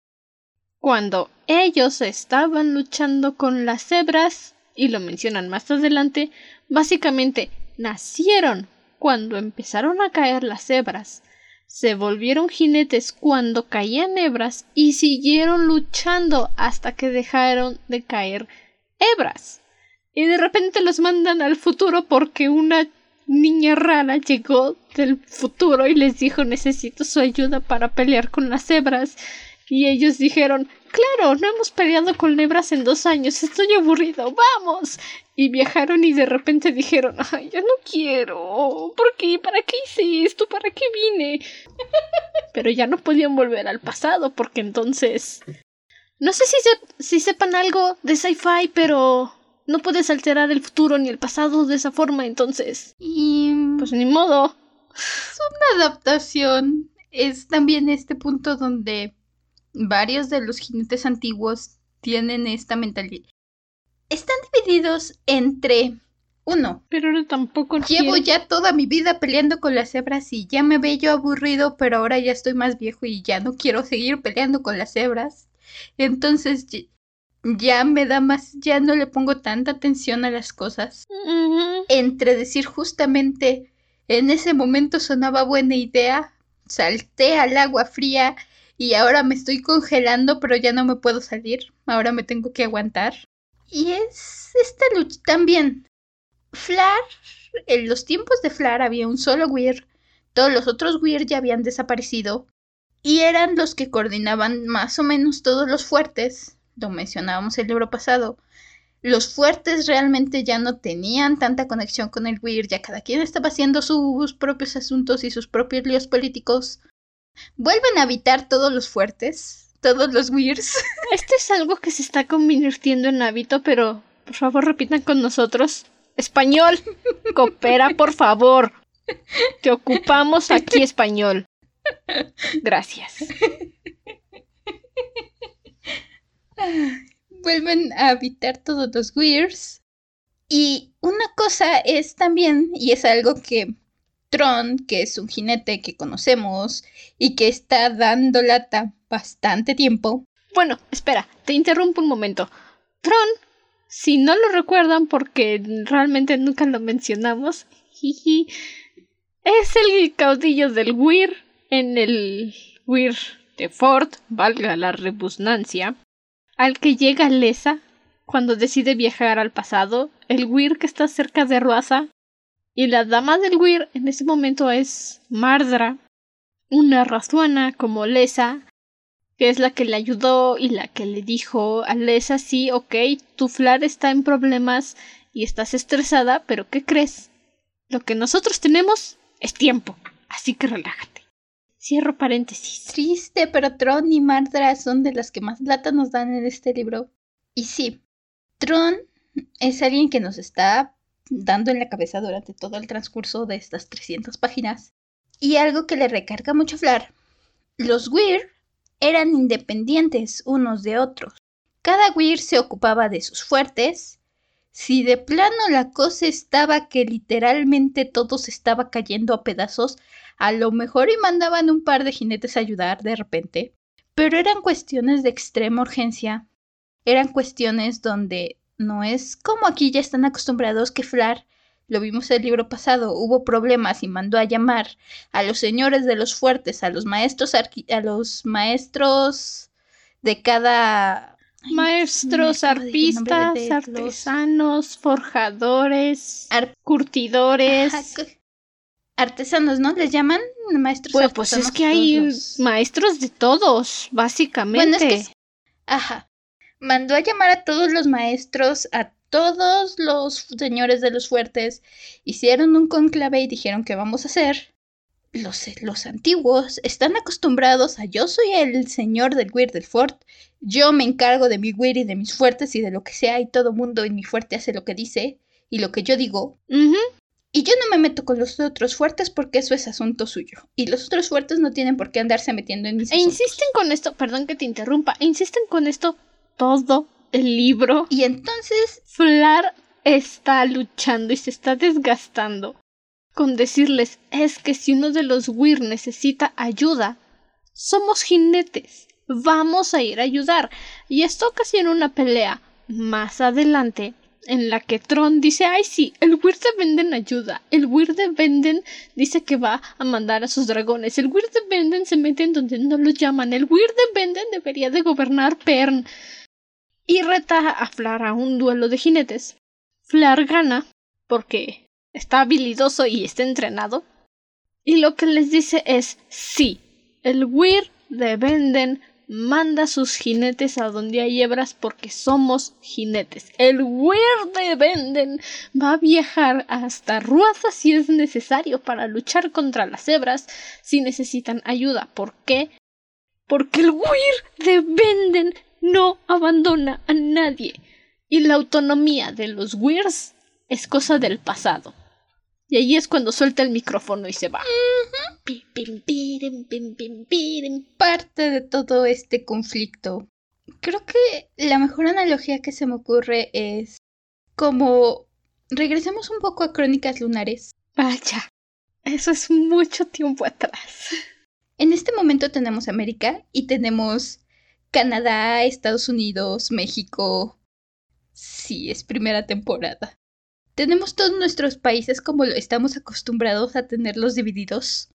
cuando ellos estaban luchando con las cebras, y lo mencionan más adelante, básicamente nacieron cuando empezaron a caer las cebras se volvieron jinetes cuando caían hebras y siguieron luchando hasta que dejaron de caer hebras. Y de repente los mandan al futuro porque una niña rara llegó del futuro y les dijo necesito su ayuda para pelear con las hebras. Y ellos dijeron Claro, no hemos peleado con hebras en dos años, estoy aburrido, vamos. Y viajaron y de repente dijeron, ay, ya no quiero. ¿Por qué? ¿Para qué hice esto? ¿Para qué vine? Pero ya no podían volver al pasado porque entonces... No sé si, si sepan algo de sci-fi, pero no puedes alterar el futuro ni el pasado de esa forma, entonces... Y... Pues ni modo. Es una adaptación. Es también este punto donde varios de los jinetes antiguos tienen esta mentalidad. Están divididos entre uno. Pero tampoco Llevo ya toda mi vida peleando con las cebras y ya me veo aburrido, pero ahora ya estoy más viejo y ya no quiero seguir peleando con las cebras. Entonces ya me da más, ya no le pongo tanta atención a las cosas. Entre decir justamente en ese momento sonaba buena idea, salté al agua fría y ahora me estoy congelando, pero ya no me puedo salir. Ahora me tengo que aguantar. Y es esta lucha también. Flar, en los tiempos de Flar había un solo Weir, todos los otros Weir ya habían desaparecido y eran los que coordinaban más o menos todos los fuertes, lo mencionábamos el libro pasado. Los fuertes realmente ya no tenían tanta conexión con el Weir, ya cada quien estaba haciendo sus propios asuntos y sus propios líos políticos. Vuelven a habitar todos los fuertes, todos los Weirs. Este es algo que se está convirtiendo en hábito, pero por favor repitan con nosotros. Español, coopera, por favor. Te ocupamos aquí español. Gracias. Vuelven a habitar todos los Weirs. Y una cosa es también, y es algo que Tron, que es un jinete que conocemos y que está dando lata bastante tiempo. Bueno, espera, te interrumpo un momento. Tron si no lo recuerdan porque realmente nunca lo mencionamos, es el caudillo del Weir en el Weir de Ford, valga la rebusnancia, al que llega Lesa cuando decide viajar al pasado, el Weir que está cerca de Ruasa, y la dama del Weir en ese momento es Mardra, una razuana como Lesa, que es la que le ayudó y la que le dijo a Lesa, sí, ok, tu Flar está en problemas y estás estresada, pero ¿qué crees? Lo que nosotros tenemos es tiempo, así que relájate. Cierro paréntesis. Triste, pero Tron y Mardra son de las que más plata nos dan en este libro. Y sí, Tron es alguien que nos está dando en la cabeza durante todo el transcurso de estas 300 páginas. Y algo que le recarga mucho a Flar. Los Weir eran independientes unos de otros. Cada Weir se ocupaba de sus fuertes. Si de plano la cosa estaba que literalmente todo se estaba cayendo a pedazos, a lo mejor y mandaban un par de jinetes a ayudar de repente. Pero eran cuestiones de extrema urgencia. Eran cuestiones donde no es como aquí ya están acostumbrados que Flar lo vimos el libro pasado, hubo problemas y mandó a llamar a los señores de los fuertes, a los maestros a los maestros de cada maestros, arpistas, artesanos, forjadores, curtidores. artesanos, ¿no? Les llaman maestros pues, Pues es que hay maestros de todos, básicamente. Bueno, es que... Ajá. Mandó a llamar a todos los maestros, a todos los señores de los fuertes hicieron un conclave y dijeron que vamos a hacer. Los, los antiguos están acostumbrados a yo soy el señor del Weir del Fort, yo me encargo de mi Weir y de mis fuertes y de lo que sea y todo mundo en mi fuerte hace lo que dice y lo que yo digo. Y yo no me meto con los otros fuertes porque eso es asunto suyo. Y los otros fuertes no tienen por qué andarse metiendo en mis E insisten con esto, perdón que te interrumpa, e insisten con esto todo el libro. Y entonces Flar está luchando y se está desgastando con decirles es que si uno de los Weir necesita ayuda, somos jinetes. Vamos a ir a ayudar. Y esto ocasiona una pelea más adelante en la que Tron dice, ay sí, el Weir de Venden ayuda, el Weir de Venden dice que va a mandar a sus dragones, el Weir de Venden se mete en donde no lo llaman, el Weir de Venden debería de gobernar Pern y reta a Flar a un duelo de jinetes. Flar gana porque está habilidoso y está entrenado. Y lo que les dice es sí, el Weir de Venden manda sus jinetes a donde hay hebras porque somos jinetes. El Weir de Venden va a viajar hasta Ruaza si es necesario para luchar contra las hebras si necesitan ayuda. ¿Por qué? Porque el Weir de Venden no abandona a nadie y la autonomía de los Weirs es cosa del pasado. Y ahí es cuando suelta el micrófono y se va. Parte de todo este conflicto. Creo que la mejor analogía que se me ocurre es como regresemos un poco a Crónicas Lunares. Vaya, eso es mucho tiempo atrás. En este momento tenemos América y tenemos Canadá, Estados Unidos, México. Sí, es primera temporada. Tenemos todos nuestros países como estamos acostumbrados a tenerlos divididos.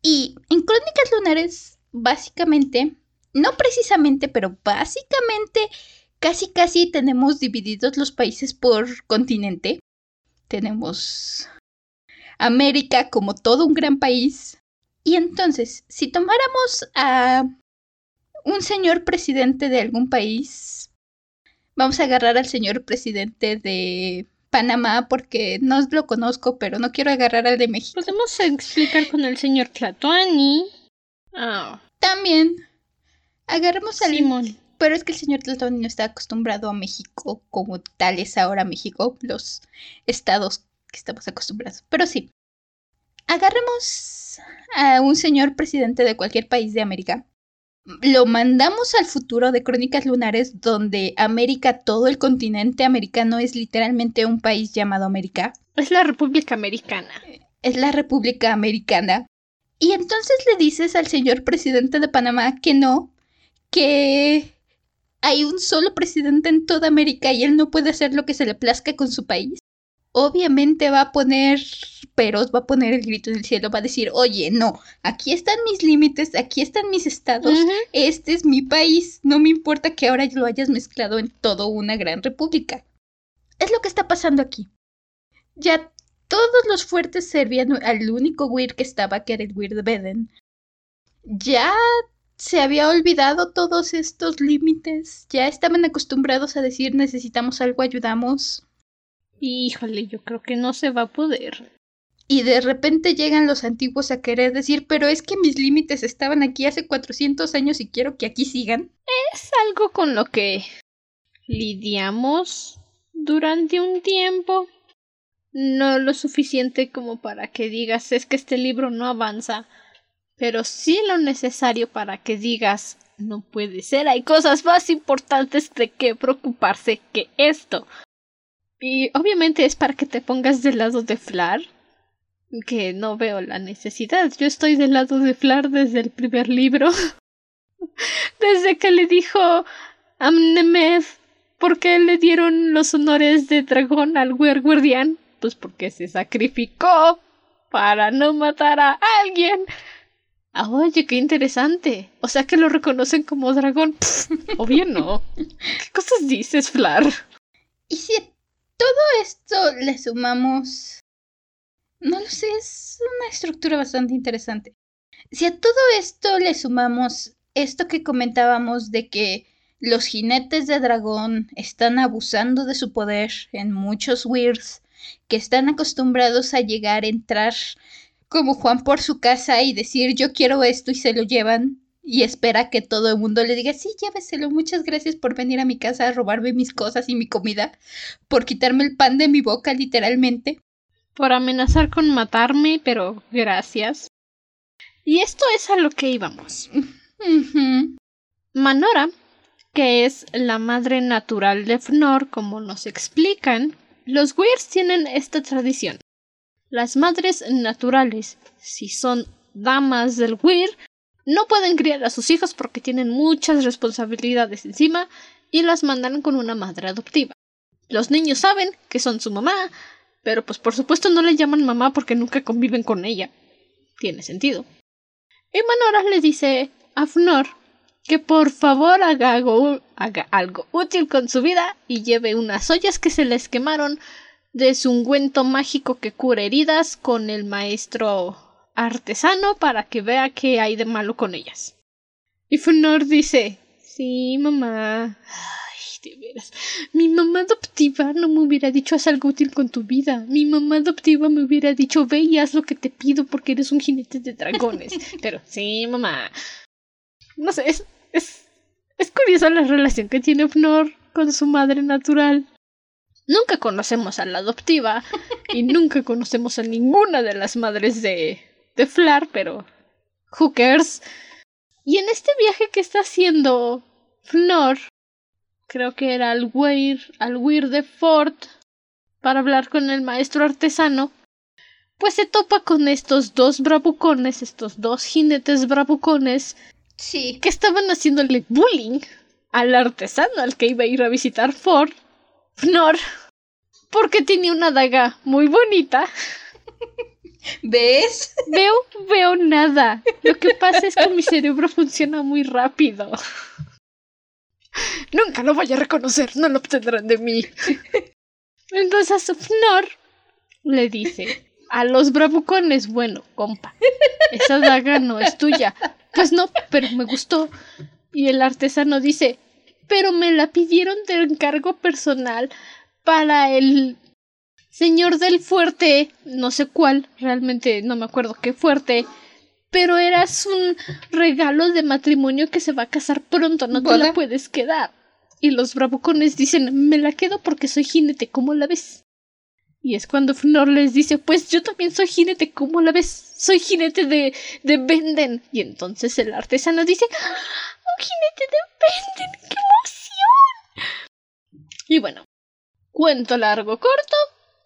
Y en Crónicas Lunares, básicamente, no precisamente, pero básicamente, casi casi tenemos divididos los países por continente. Tenemos América como todo un gran país. Y entonces, si tomáramos a un señor presidente de algún país, vamos a agarrar al señor presidente de Panamá porque no lo conozco, pero no quiero agarrar al de México. Podemos explicar con el señor Tlatuani. Ah. También. Agarremos al Simón. Pero es que el señor Tlatuani no está acostumbrado a México como tal es ahora México, los estados que estamos acostumbrados. Pero sí. Agarremos a un señor presidente de cualquier país de América lo mandamos al futuro de Crónicas Lunares, donde América, todo el continente americano, es literalmente un país llamado América. Es la República Americana. Es la República Americana. Y entonces le dices al señor presidente de Panamá que no, que hay un solo presidente en toda América y él no puede hacer lo que se le plazca con su país obviamente va a poner peros, va a poner el grito en el cielo, va a decir, oye, no, aquí están mis límites, aquí están mis estados, este es mi país, no me importa que ahora lo hayas mezclado en toda una gran república. Es lo que está pasando aquí. Ya todos los fuertes servían al único Weir que estaba, que era el Weir de Beden. Ya se había olvidado todos estos límites, ya estaban acostumbrados a decir necesitamos algo, ayudamos. Híjole, yo creo que no se va a poder. Y de repente llegan los antiguos a querer decir, pero es que mis límites estaban aquí hace 400 años y quiero que aquí sigan. Es algo con lo que lidiamos durante un tiempo. No lo suficiente como para que digas es que este libro no avanza, pero sí lo necesario para que digas no puede ser, hay cosas más importantes de que preocuparse que esto. Y obviamente es para que te pongas del lado de Flar, que no veo la necesidad. Yo estoy del lado de Flar desde el primer libro. desde que le dijo a Nemeth por qué le dieron los honores de dragón al Guardián. Pues porque se sacrificó para no matar a alguien. Ah, oye, qué interesante. O sea que lo reconocen como dragón. obvio no. ¿Qué cosas dices, Flar? Y si todo esto le sumamos... No lo sé, es una estructura bastante interesante. Si a todo esto le sumamos esto que comentábamos de que los jinetes de dragón están abusando de su poder en muchos Weirs, que están acostumbrados a llegar, entrar como Juan por su casa y decir yo quiero esto y se lo llevan, y espera que todo el mundo le diga, sí, lléveselo, muchas gracias por venir a mi casa a robarme mis cosas y mi comida, por quitarme el pan de mi boca literalmente. Por amenazar con matarme, pero gracias. Y esto es a lo que íbamos. Manora, que es la madre natural de Fnor, como nos explican, los Weirs tienen esta tradición. Las madres naturales, si son damas del Weir, no pueden criar a sus hijos porque tienen muchas responsabilidades encima y las mandan con una madre adoptiva. Los niños saben que son su mamá, pero pues por supuesto no le llaman mamá porque nunca conviven con ella. Tiene sentido. Y Manora le dice a Fnor que por favor haga algo, haga algo útil con su vida y lleve unas ollas que se les quemaron de su ungüento mágico que cura heridas con el maestro artesano para que vea qué hay de malo con ellas. Y Fenor dice Sí, mamá. Ay, de veras. Mi mamá adoptiva no me hubiera dicho haz algo útil con tu vida. Mi mamá adoptiva me hubiera dicho ve y haz lo que te pido porque eres un jinete de dragones. Pero sí, mamá. No sé, es, es, es curiosa la relación que tiene Fnor con su madre natural. Nunca conocemos a la adoptiva, y nunca conocemos a ninguna de las madres de, de Flar, pero hookers. Y en este viaje que está haciendo Fnor, creo que era al Weir, al Weir de Fort, para hablar con el maestro artesano, pues se topa con estos dos bravucones, estos dos jinetes bravucones, Sí. que estaban haciéndole bullying al artesano al que iba a ir a visitar Ford, Fnor, porque tenía una daga muy bonita. ¿Ves? Veo, veo nada. Lo que pasa es que mi cerebro funciona muy rápido. Nunca lo voy a reconocer, no lo obtendrán de mí. Entonces Fnor le dice a los bravucones, bueno, compa, esa daga no es tuya. Pues no, pero me gustó. Y el artesano dice, pero me la pidieron de encargo personal para el señor del fuerte, no sé cuál, realmente no me acuerdo qué fuerte, pero eras un regalo de matrimonio que se va a casar pronto, no te la puedes quedar. Y los bravucones dicen, me la quedo porque soy jinete, ¿cómo la ves? Y es cuando Fnor les dice, pues yo también soy jinete, ¿cómo la ves? Soy jinete de, de Benden. Y entonces el artesano dice, ¡Ah! un jinete de Benden, qué emoción. Y bueno, cuento largo corto,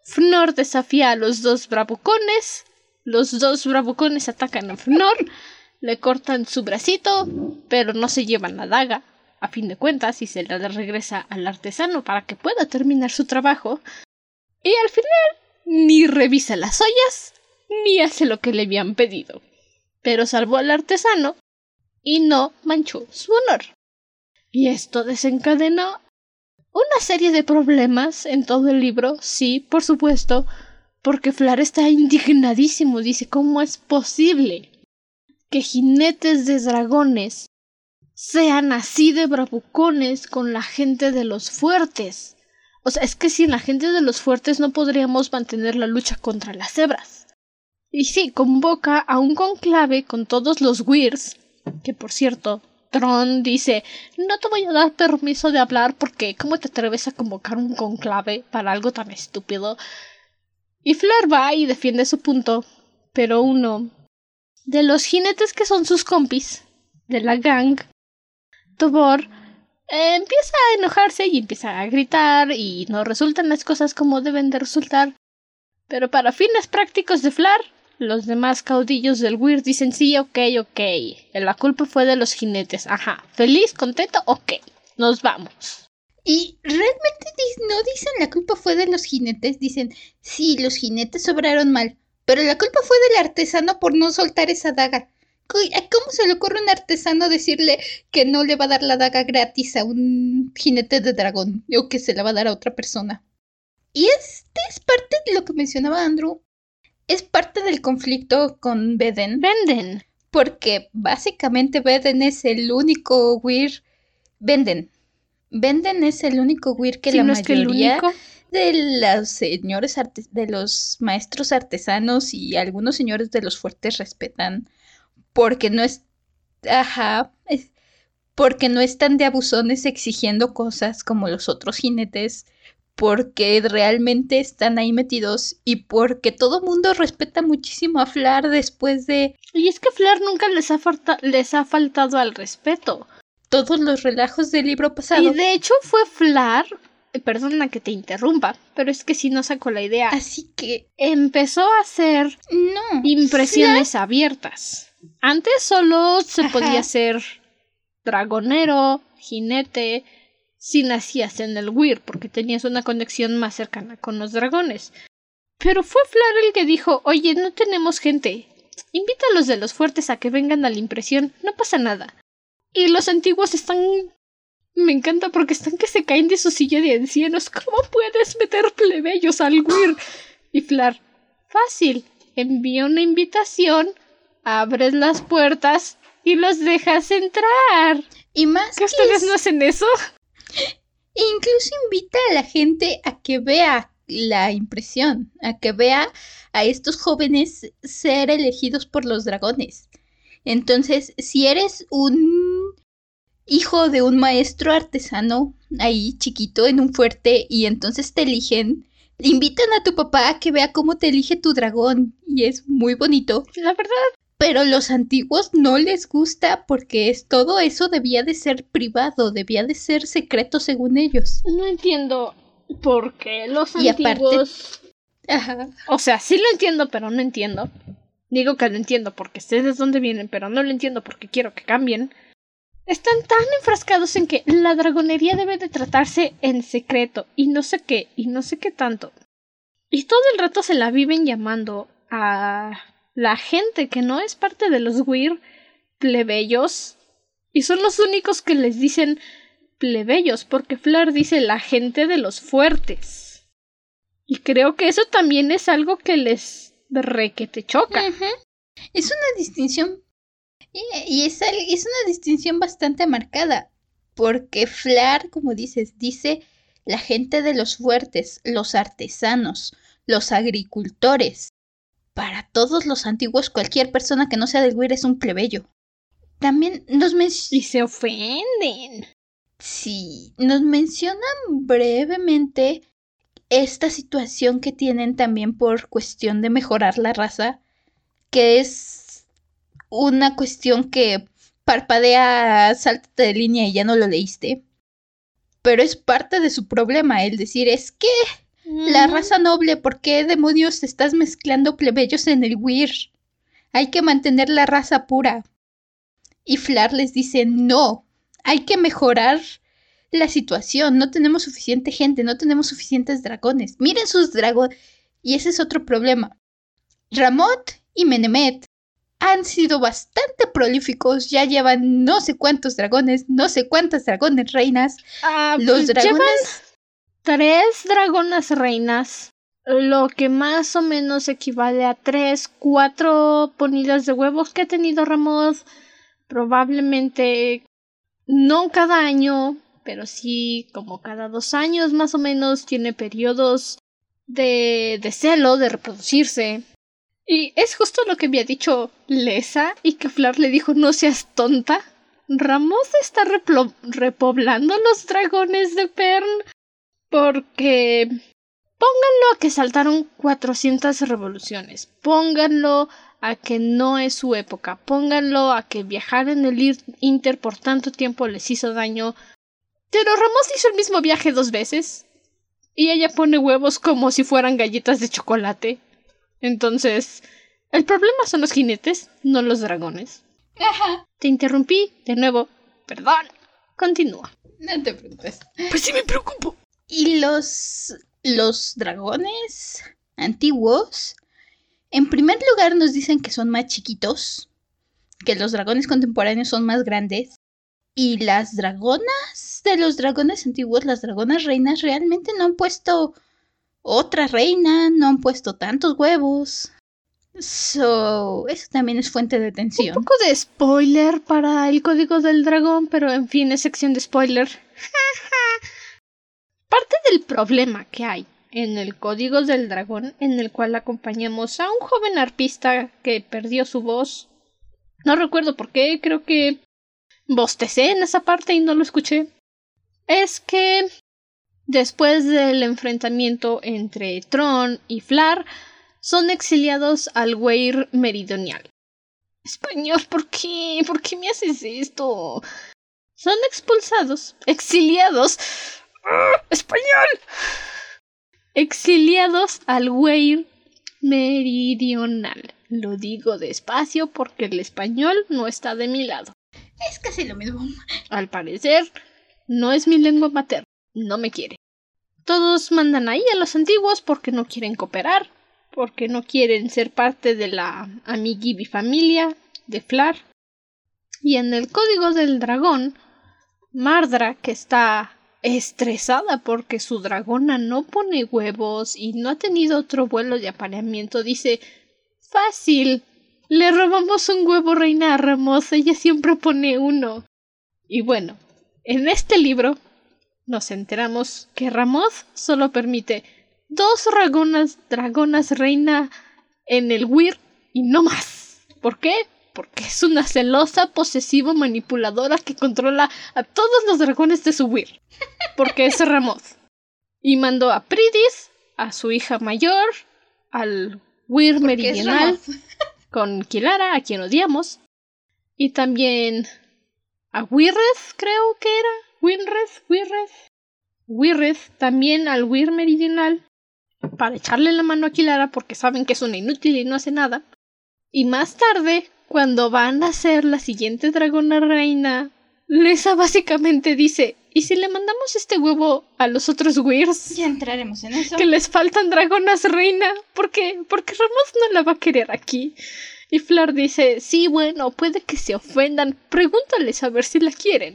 Fnor desafía a los dos bravucones, los dos bravucones atacan a Fnor, le cortan su bracito, pero no se llevan la daga, a fin de cuentas, y se la regresa al artesano para que pueda terminar su trabajo. Y al final ni revisa las ollas ni hace lo que le habían pedido. Pero salvó al artesano y no manchó su honor. Y esto desencadenó una serie de problemas en todo el libro, sí, por supuesto, porque Flar está indignadísimo, dice, ¿cómo es posible que jinetes de dragones sean así de bravucones con la gente de los fuertes? O sea, es que sin la gente de los fuertes no podríamos mantener la lucha contra las cebras. Y sí, convoca a un conclave con todos los Weirs, que por cierto, Tron dice, no te voy a dar permiso de hablar porque ¿cómo te atreves a convocar un conclave para algo tan estúpido? Y Flair va y defiende su punto, pero uno de los jinetes que son sus compis, de la gang, Tobor, eh, empieza a enojarse y empieza a gritar y no resultan las cosas como deben de resultar. Pero para fines prácticos de Flar, los demás caudillos del Weir dicen sí, ok, ok. La culpa fue de los jinetes. Ajá. ¿Feliz? ¿Contento? Ok. Nos vamos. Y realmente no dicen la culpa fue de los jinetes, dicen, sí, los jinetes sobraron mal, pero la culpa fue del artesano por no soltar esa daga. Co- ¿a ¿Cómo se le ocurre a un artesano decirle que no le va a dar la daga gratis a un jinete de dragón o que se la va a dar a otra persona? Y este es parte de lo que mencionaba Andrew. Es parte del conflicto con Beden. Venden. Porque básicamente Beden es el único Weir. Venden. Venden es el único Weir que la no es que el mayoría de los señores de los maestros artesanos y algunos señores de los fuertes respetan. Porque no es. Ajá. es- porque no están de abusones exigiendo cosas como los otros jinetes. Porque realmente están ahí metidos y porque todo mundo respeta muchísimo a Flar después de Y es que Flair nunca les ha, les ha faltado al respeto. Todos los relajos del libro pasado. Y de hecho fue Flar. eh, Perdona que te interrumpa, pero es que si no saco la idea. Así que Empezó a hacer no. impresiones abiertas. Antes solo se Ajá. podía ser dragonero, jinete, si nacías en el Weir, porque tenías una conexión más cercana con los dragones. Pero fue Flar el que dijo, oye, no tenemos gente. Invita a los de los fuertes a que vengan a la impresión, no pasa nada. Y los antiguos están... Me encanta porque están que se caen de su silla de ancianos. ¿Cómo puedes meter plebeyos al Weir? Y Flar, fácil. Envía una invitación, abres las puertas y los dejas entrar. Y más ¿Que que ustedes no hacen eso? incluso invita a la gente a que vea la impresión, a que vea a estos jóvenes ser elegidos por los dragones. Entonces, si eres un hijo de un maestro artesano ahí chiquito en un fuerte y entonces te eligen, Invitan a tu papá a que vea cómo te elige tu dragón y es muy bonito. La verdad. Pero los antiguos no les gusta porque es, todo eso debía de ser privado, debía de ser secreto según ellos. No entiendo por qué los antiguos... Ajá. O sea, sí lo entiendo, pero no entiendo. Digo que lo entiendo porque sé de dónde vienen, pero no lo entiendo porque quiero que cambien. Están tan enfrascados en que la dragonería debe de tratarse en secreto y no sé qué, y no sé qué tanto. Y todo el rato se la viven llamando a la gente que no es parte de los Weir plebeyos. Y son los únicos que les dicen plebeyos, porque Flor dice la gente de los fuertes. Y creo que eso también es algo que les re que te choca. Es una distinción. Y, es, es, una distinción bastante marcada. Porque Flar, como dices, dice la gente de los fuertes, los artesanos, los agricultores. Para todos los antiguos, cualquier persona que no sea del Weir es un plebeyo. También nos mencionan. Y se ofenden. Sí, nos mencionan brevemente esta situación que tienen también por cuestión de mejorar la raza, que es una cuestión que parpadea, salta de línea y ya no lo leíste. Pero es parte de su problema, el decir es que la raza noble, ¿por qué demonios estás mezclando plebeyos en el Weir? Hay que mantener la raza pura. Y Flar les dice no, hay que mejorar la situación. No tenemos suficiente gente, no tenemos suficientes dragones. Miren sus dragones. Y ese es otro problema. Ramot y Menemet han sido bastante prolíficos. Ya llevan no sé cuántos dragones, no sé cuántas dragones reinas. Ah, Los pues dragones. tres dragonas reinas. Lo que más o menos equivale a tres, cuatro ponidas de huevos que ha tenido Ramot. Probablemente no cada año, pero sí como cada dos años más o menos tiene periodos de, celo, de reproducirse. Y es justo lo que me ha dicho Lesa y que Flar le dijo no seas tonta. Ramos está repoblando los dragones de Pern porque pónganlo a que saltaron 400 revoluciones. Pónganlo a que no es su época. Pónganlo a que viajar en el Inter por tanto tiempo les hizo daño. Pero Ramos hizo el mismo viaje dos veces. Y ella pone huevos como si fueran galletas de chocolate. Entonces, el problema son los jinetes, no los dragones. Ajá. Te interrumpí de nuevo. Perdón. Continúa. No te preocupes. Pues sí me preocupo. Y los. los dragones antiguos. En primer lugar nos dicen que son más chiquitos. Que los dragones contemporáneos son más grandes. Y las dragonas de los dragones antiguos, las dragonas reinas, realmente no han puesto otra reina, no han puesto tantos huevos. So, eso también es fuente de tensión. Un poco de spoiler para el código del dragón, pero en fin, es sección de spoiler. Parte del problema que hay en el código del dragón, en el cual acompañamos a un joven arpista que perdió su voz. No recuerdo por qué, creo que bostecé en esa parte y no lo escuché, es que después del enfrentamiento entre Tron y Flar, son exiliados al Weir meridional. Español, ¿por qué? ¿Por qué me haces esto? Son expulsados, exiliados. ¡Ah! ¡Español! Exiliados al Weir meridional. Lo digo despacio porque el español no está de mi lado. Es casi lo mismo. Al parecer, no es mi lengua materna. No me quiere. Todos mandan ahí a los antiguos porque no quieren cooperar, porque no quieren ser parte de la amiguibi familia de Flar. Y en el código del dragón, Mardra, que está estresada porque su dragona no pone huevos y no ha tenido otro vuelo de apareamiento, dice Fácil, le robamos un huevo reina a Ramos, ella siempre pone uno. Y bueno, en este libro nos enteramos que Ramos solo permite dos dragonas, dragonas reina en el Weir y no más. ¿Por qué? Porque es una celosa, posesiva, manipuladora que controla a todos los dragones de su Weir. Porque es Ramos. Y mandó a Pridis, a su hija mayor, al Weir Meridional, con Kilara, a quien odiamos, y también a Wirreth, creo que era. Winreth, Wirreth. Wirreth, también al Weir Meridional, para echarle la mano a Kilara porque saben que es una inútil y no hace nada. Y más tarde, cuando van a ser la siguiente dragona reina, Lesa básicamente dice, ¿y si le mandamos este huevo a los otros Weirs? Ya entraremos en eso. Que les faltan dragonas reina. ¿Por qué? Porque Ramos no la va a querer aquí. Y Flor dice, sí, bueno, puede que se ofendan. Pregúntales a ver si la quieren.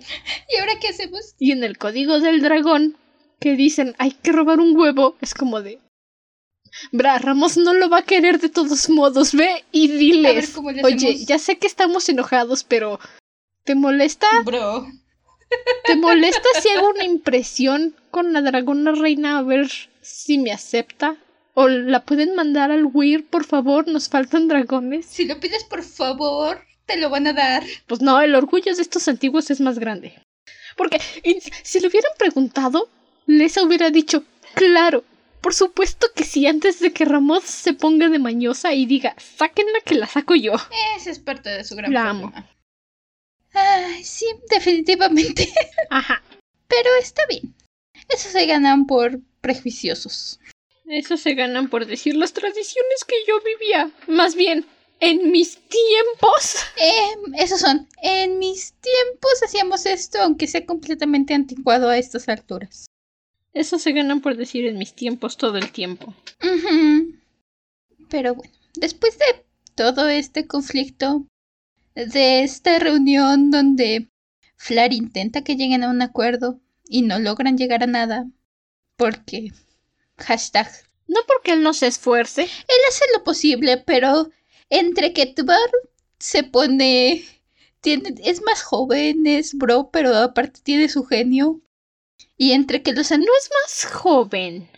¿Y ahora qué hacemos? Y en el código del dragón, que dicen, hay que robar un huevo, es como de... Bra, Ramos no lo va a querer de todos modos, ve y diles. Oye, ya sé que estamos enojados, pero ¿te molesta? Bro. ¿Te molesta si hago una impresión con la dragona reina a ver si me acepta? ¿O la pueden mandar al Weir, por favor? Nos faltan dragones. Si lo pides, por favor, te lo van a dar. Pues no, el orgullo de estos antiguos es más grande. Porque si le hubieran preguntado, les hubiera dicho, claro, por supuesto que sí, antes de que Ramos se ponga de mañosa y diga, sáquenla que la saco yo. Es parte de su gran La amo. Ay, sí, definitivamente. Ajá. Pero está bien. Eso se ganan por prejuiciosos. Eso se ganan por decir las tradiciones que yo vivía. Más bien, en mis tiempos. Eh, esos son. En mis tiempos hacíamos esto, aunque sea completamente anticuado a estas alturas. Eso se ganan por decir en mis tiempos todo el tiempo. Ujú. Pero bueno, después de todo este conflicto, de esta reunión donde Flar intenta que lleguen a un acuerdo y no logran llegar a nada, porque hashtag No porque él no se esfuerce. él hace lo posible, pero entre que Tvar se pone tiene es más joven, es bro, pero aparte tiene su genio. Y entre que los No es más joven.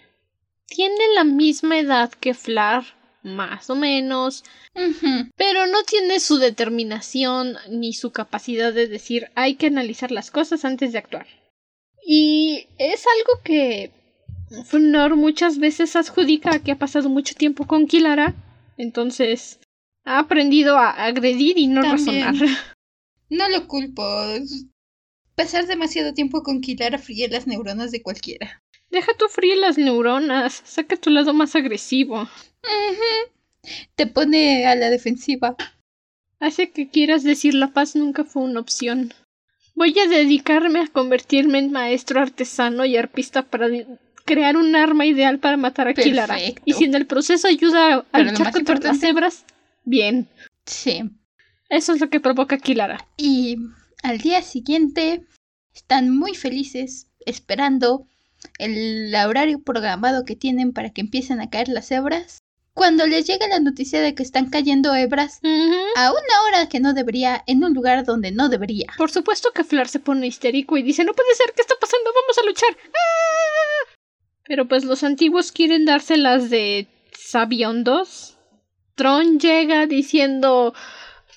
Tiene la misma edad que Flar, más o menos, pero no tiene su determinación ni su capacidad de decir hay que analizar las cosas antes de actuar. Y es algo que Funor muchas veces adjudica a que ha pasado mucho tiempo con Kilara, entonces ha aprendido a agredir y no También. razonar. No lo culpo. Pasar demasiado tiempo con Kilara fríe las neuronas de cualquiera. Deja tu frío las neuronas, saca tu lado más agresivo. Te pone a la defensiva. Hace que quieras decir la paz nunca fue una opción. Voy a dedicarme a convertirme en maestro artesano y arpista para crear un arma ideal para matar a Kilara. Y si en el proceso ayuda a luchar contra las cebras, bien. Sí. Eso es lo que provoca Kilara. Y al día siguiente están muy felices esperando el horario programado que tienen para que empiecen a caer las hebras. Cuando les llega la noticia de que están cayendo hebras a una hora que no debería, en un lugar donde no debería. Por supuesto que Flar se pone histérico y dice, no puede ser, ¿qué está pasando? Vamos a luchar. ¡Ah! Pero pues los antiguos quieren dárselas de sabiondos. Tron llega diciendo,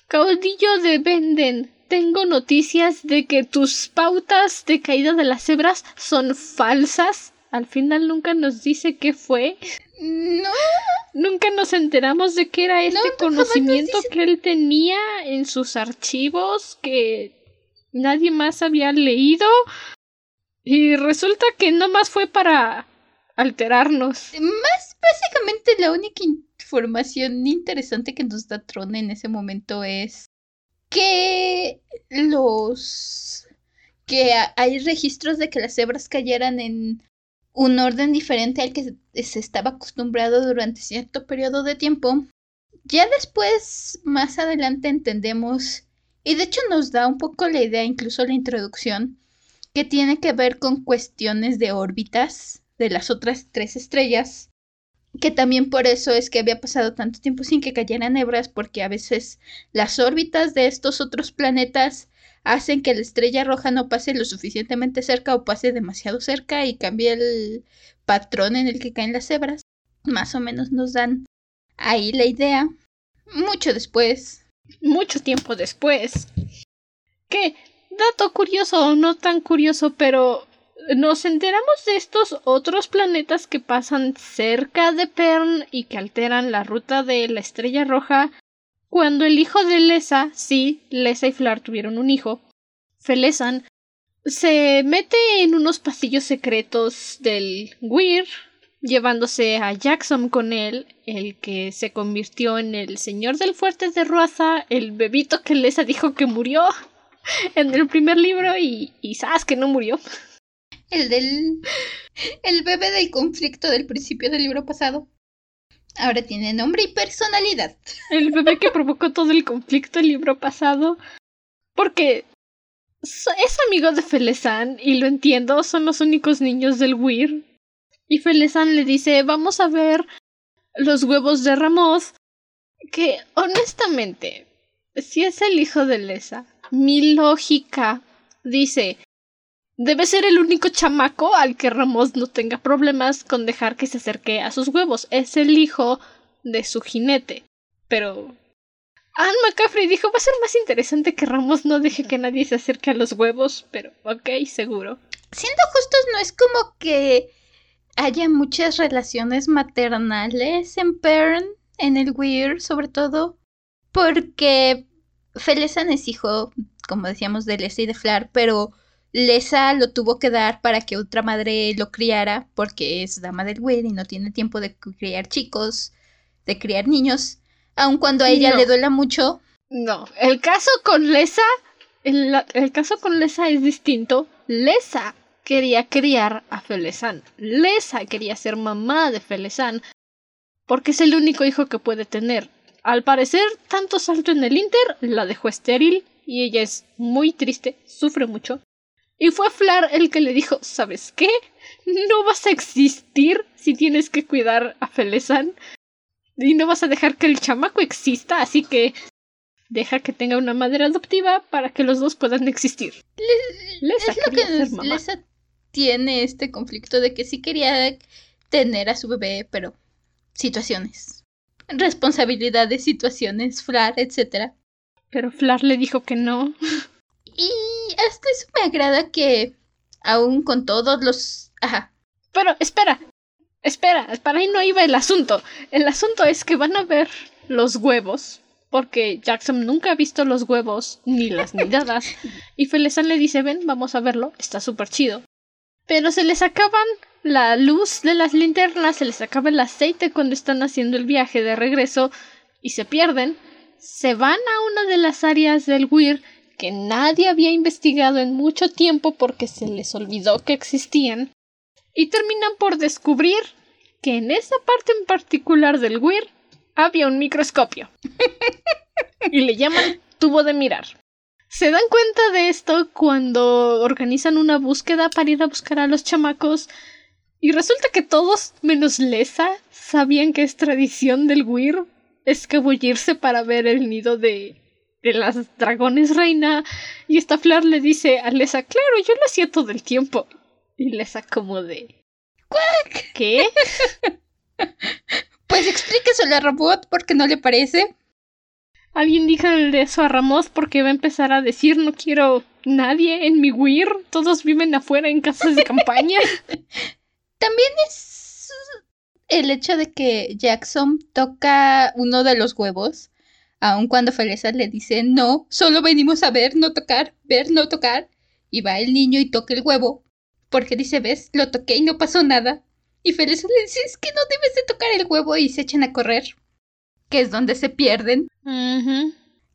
caudillo de Venden, tengo noticias de que tus pautas de caída de las hebras son falsas. Al final nunca nos dice qué fue. No, Nunca nos enteramos de qué era este No, conocimiento dice- que él tenía en sus archivos que nadie más había leído. Y resulta que no más fue para alterarnos. más básicamente la única información interesante que nos da Tron en ese momento es que los que ha- hay registros de que las cebras cayeran en un orden diferente al que se- estaba acostumbrado durante cierto periodo de tiempo. Ya después, más adelante entendemos, y de hecho nos da un poco la idea, incluso la introducción, que tiene que ver con cuestiones de órbitas de las otras tres estrellas, que también por eso es que había pasado tanto tiempo sin que cayeran hebras, porque a veces las órbitas de estos otros planetas hacen que la estrella roja no pase lo suficientemente cerca o pase demasiado cerca y cambie el patrón en el que caen las hebras. Más o menos nos dan ahí la idea. Mucho después, Mucho tiempo después. Que, dato curioso no tan curioso, pero nos enteramos de estos otros planetas que pasan cerca de Pern y que alteran la ruta de la estrella roja cuando el hijo de Lesa, sí, Lesa y Flar tuvieron un hijo, Felesan, se mete en unos pasillos secretos del Weir, llevándose a Jackson con él, el que se convirtió en el señor del fuerte de Ruaza, el bebito que Lesa dijo que murió en el primer libro y, y sabes que no murió. El del. El bebé del conflicto del principio del libro pasado. Ahora tiene nombre y personalidad. El bebé que provocó todo el conflicto el libro pasado. Porque es amigo de Felezan y lo entiendo, son los únicos niños del Weir. Y Felezan le dice, vamos a ver los huevos de Ramoth. Que honestamente, si es el hijo de Lesa, mi lógica dice, Debe ser el único chamaco al que Ramos no tenga problemas con dejar que se acerque a sus huevos. Es el hijo de su jinete. Pero. Anne McCaffrey dijo: Va a ser más interesante que Ramos no deje que nadie se acerque a los huevos. Pero, ok, seguro. Siendo justos, no es como que haya muchas relaciones maternales en Pern, en el Weir, sobre todo. Porque Felezan es hijo, como decíamos, de Leslie y de Flar, pero Lesa lo tuvo que dar para que otra madre lo criara, porque es dama del Weir y no tiene tiempo de criar chicos, de criar niños, aun cuando a ella le duela mucho. No, el caso con Lesa, el, el, caso con Lesa es distinto. Lesa quería criar a Felezan. Lesa quería ser mamá de Felezan, porque es el único hijo que puede tener. Al parecer, tanto salto en el Inter la dejó estéril y ella es muy triste, sufre mucho. Y fue Flar el que le dijo, ¿sabes qué? No vas a existir si tienes que cuidar a Felezan. Y no vas a dejar que el chamaco exista, así que deja que tenga una madre adoptiva para que los dos puedan existir. Lesa es lo que Lesa tiene este conflicto de que sí quería tener a su bebé, pero situaciones. Responsabilidades, situaciones, Flar, etc. Pero Flar le dijo que no. Y hasta eso me agrada que, aún con todos los... Ajá. Pero espera, espera, para ahí no iba el asunto. El asunto es que van a ver los huevos, porque Jackson nunca ha visto los huevos ni las miradas. y Felezan le dice, ven, vamos a verlo, está súper chido. Pero se les acaban la luz de las linternas, se les acaba el aceite cuando están haciendo el viaje de regreso y se pierden. Se van a una de las áreas del Weir que nadie había investigado en mucho tiempo porque se les olvidó que existían, y terminan por descubrir que en esa parte en particular del Weir había un microscopio. y le llaman tubo de mirar. Se dan cuenta de esto cuando organizan una búsqueda para ir a buscar a los chamacos y resulta que todos, menos Lesa, sabían que es tradición del Weir escabullirse para ver el nido de de las dragones reina y esta flor le dice a Lesa, claro, yo lo hacía todo el tiempo. Y Lesa como de... ¿Qué? pues explíqueselo a Ramot porque no le parece. Alguien dijo eso a Ramos porque va a empezar a decir no quiero nadie en mi Weir, todos viven afuera en casas de campaña. También es el hecho de que Jackson toca uno de los huevos aun cuando Feleza le dice no, solo venimos a ver, no tocar, ver, no tocar, y va el niño y toca el huevo, porque dice, ves, lo toqué y no pasó nada. Y Feleza le dice, es que no debes de tocar el huevo y se echan a correr, que es donde se pierden.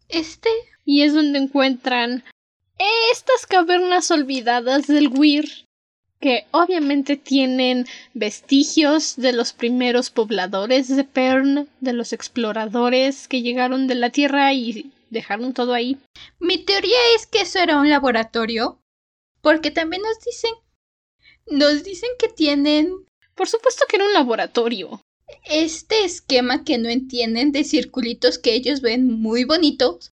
Este. Y es donde encuentran estas cavernas olvidadas del Weir que obviamente tienen vestigios de los primeros pobladores de Pern, de los exploradores que llegaron de la Tierra y dejaron todo ahí. Mi teoría es que eso era un laboratorio, porque también nos dicen, nos dicen que tienen... Por supuesto que era un laboratorio. Este esquema que no entienden de circulitos que ellos ven muy bonitos,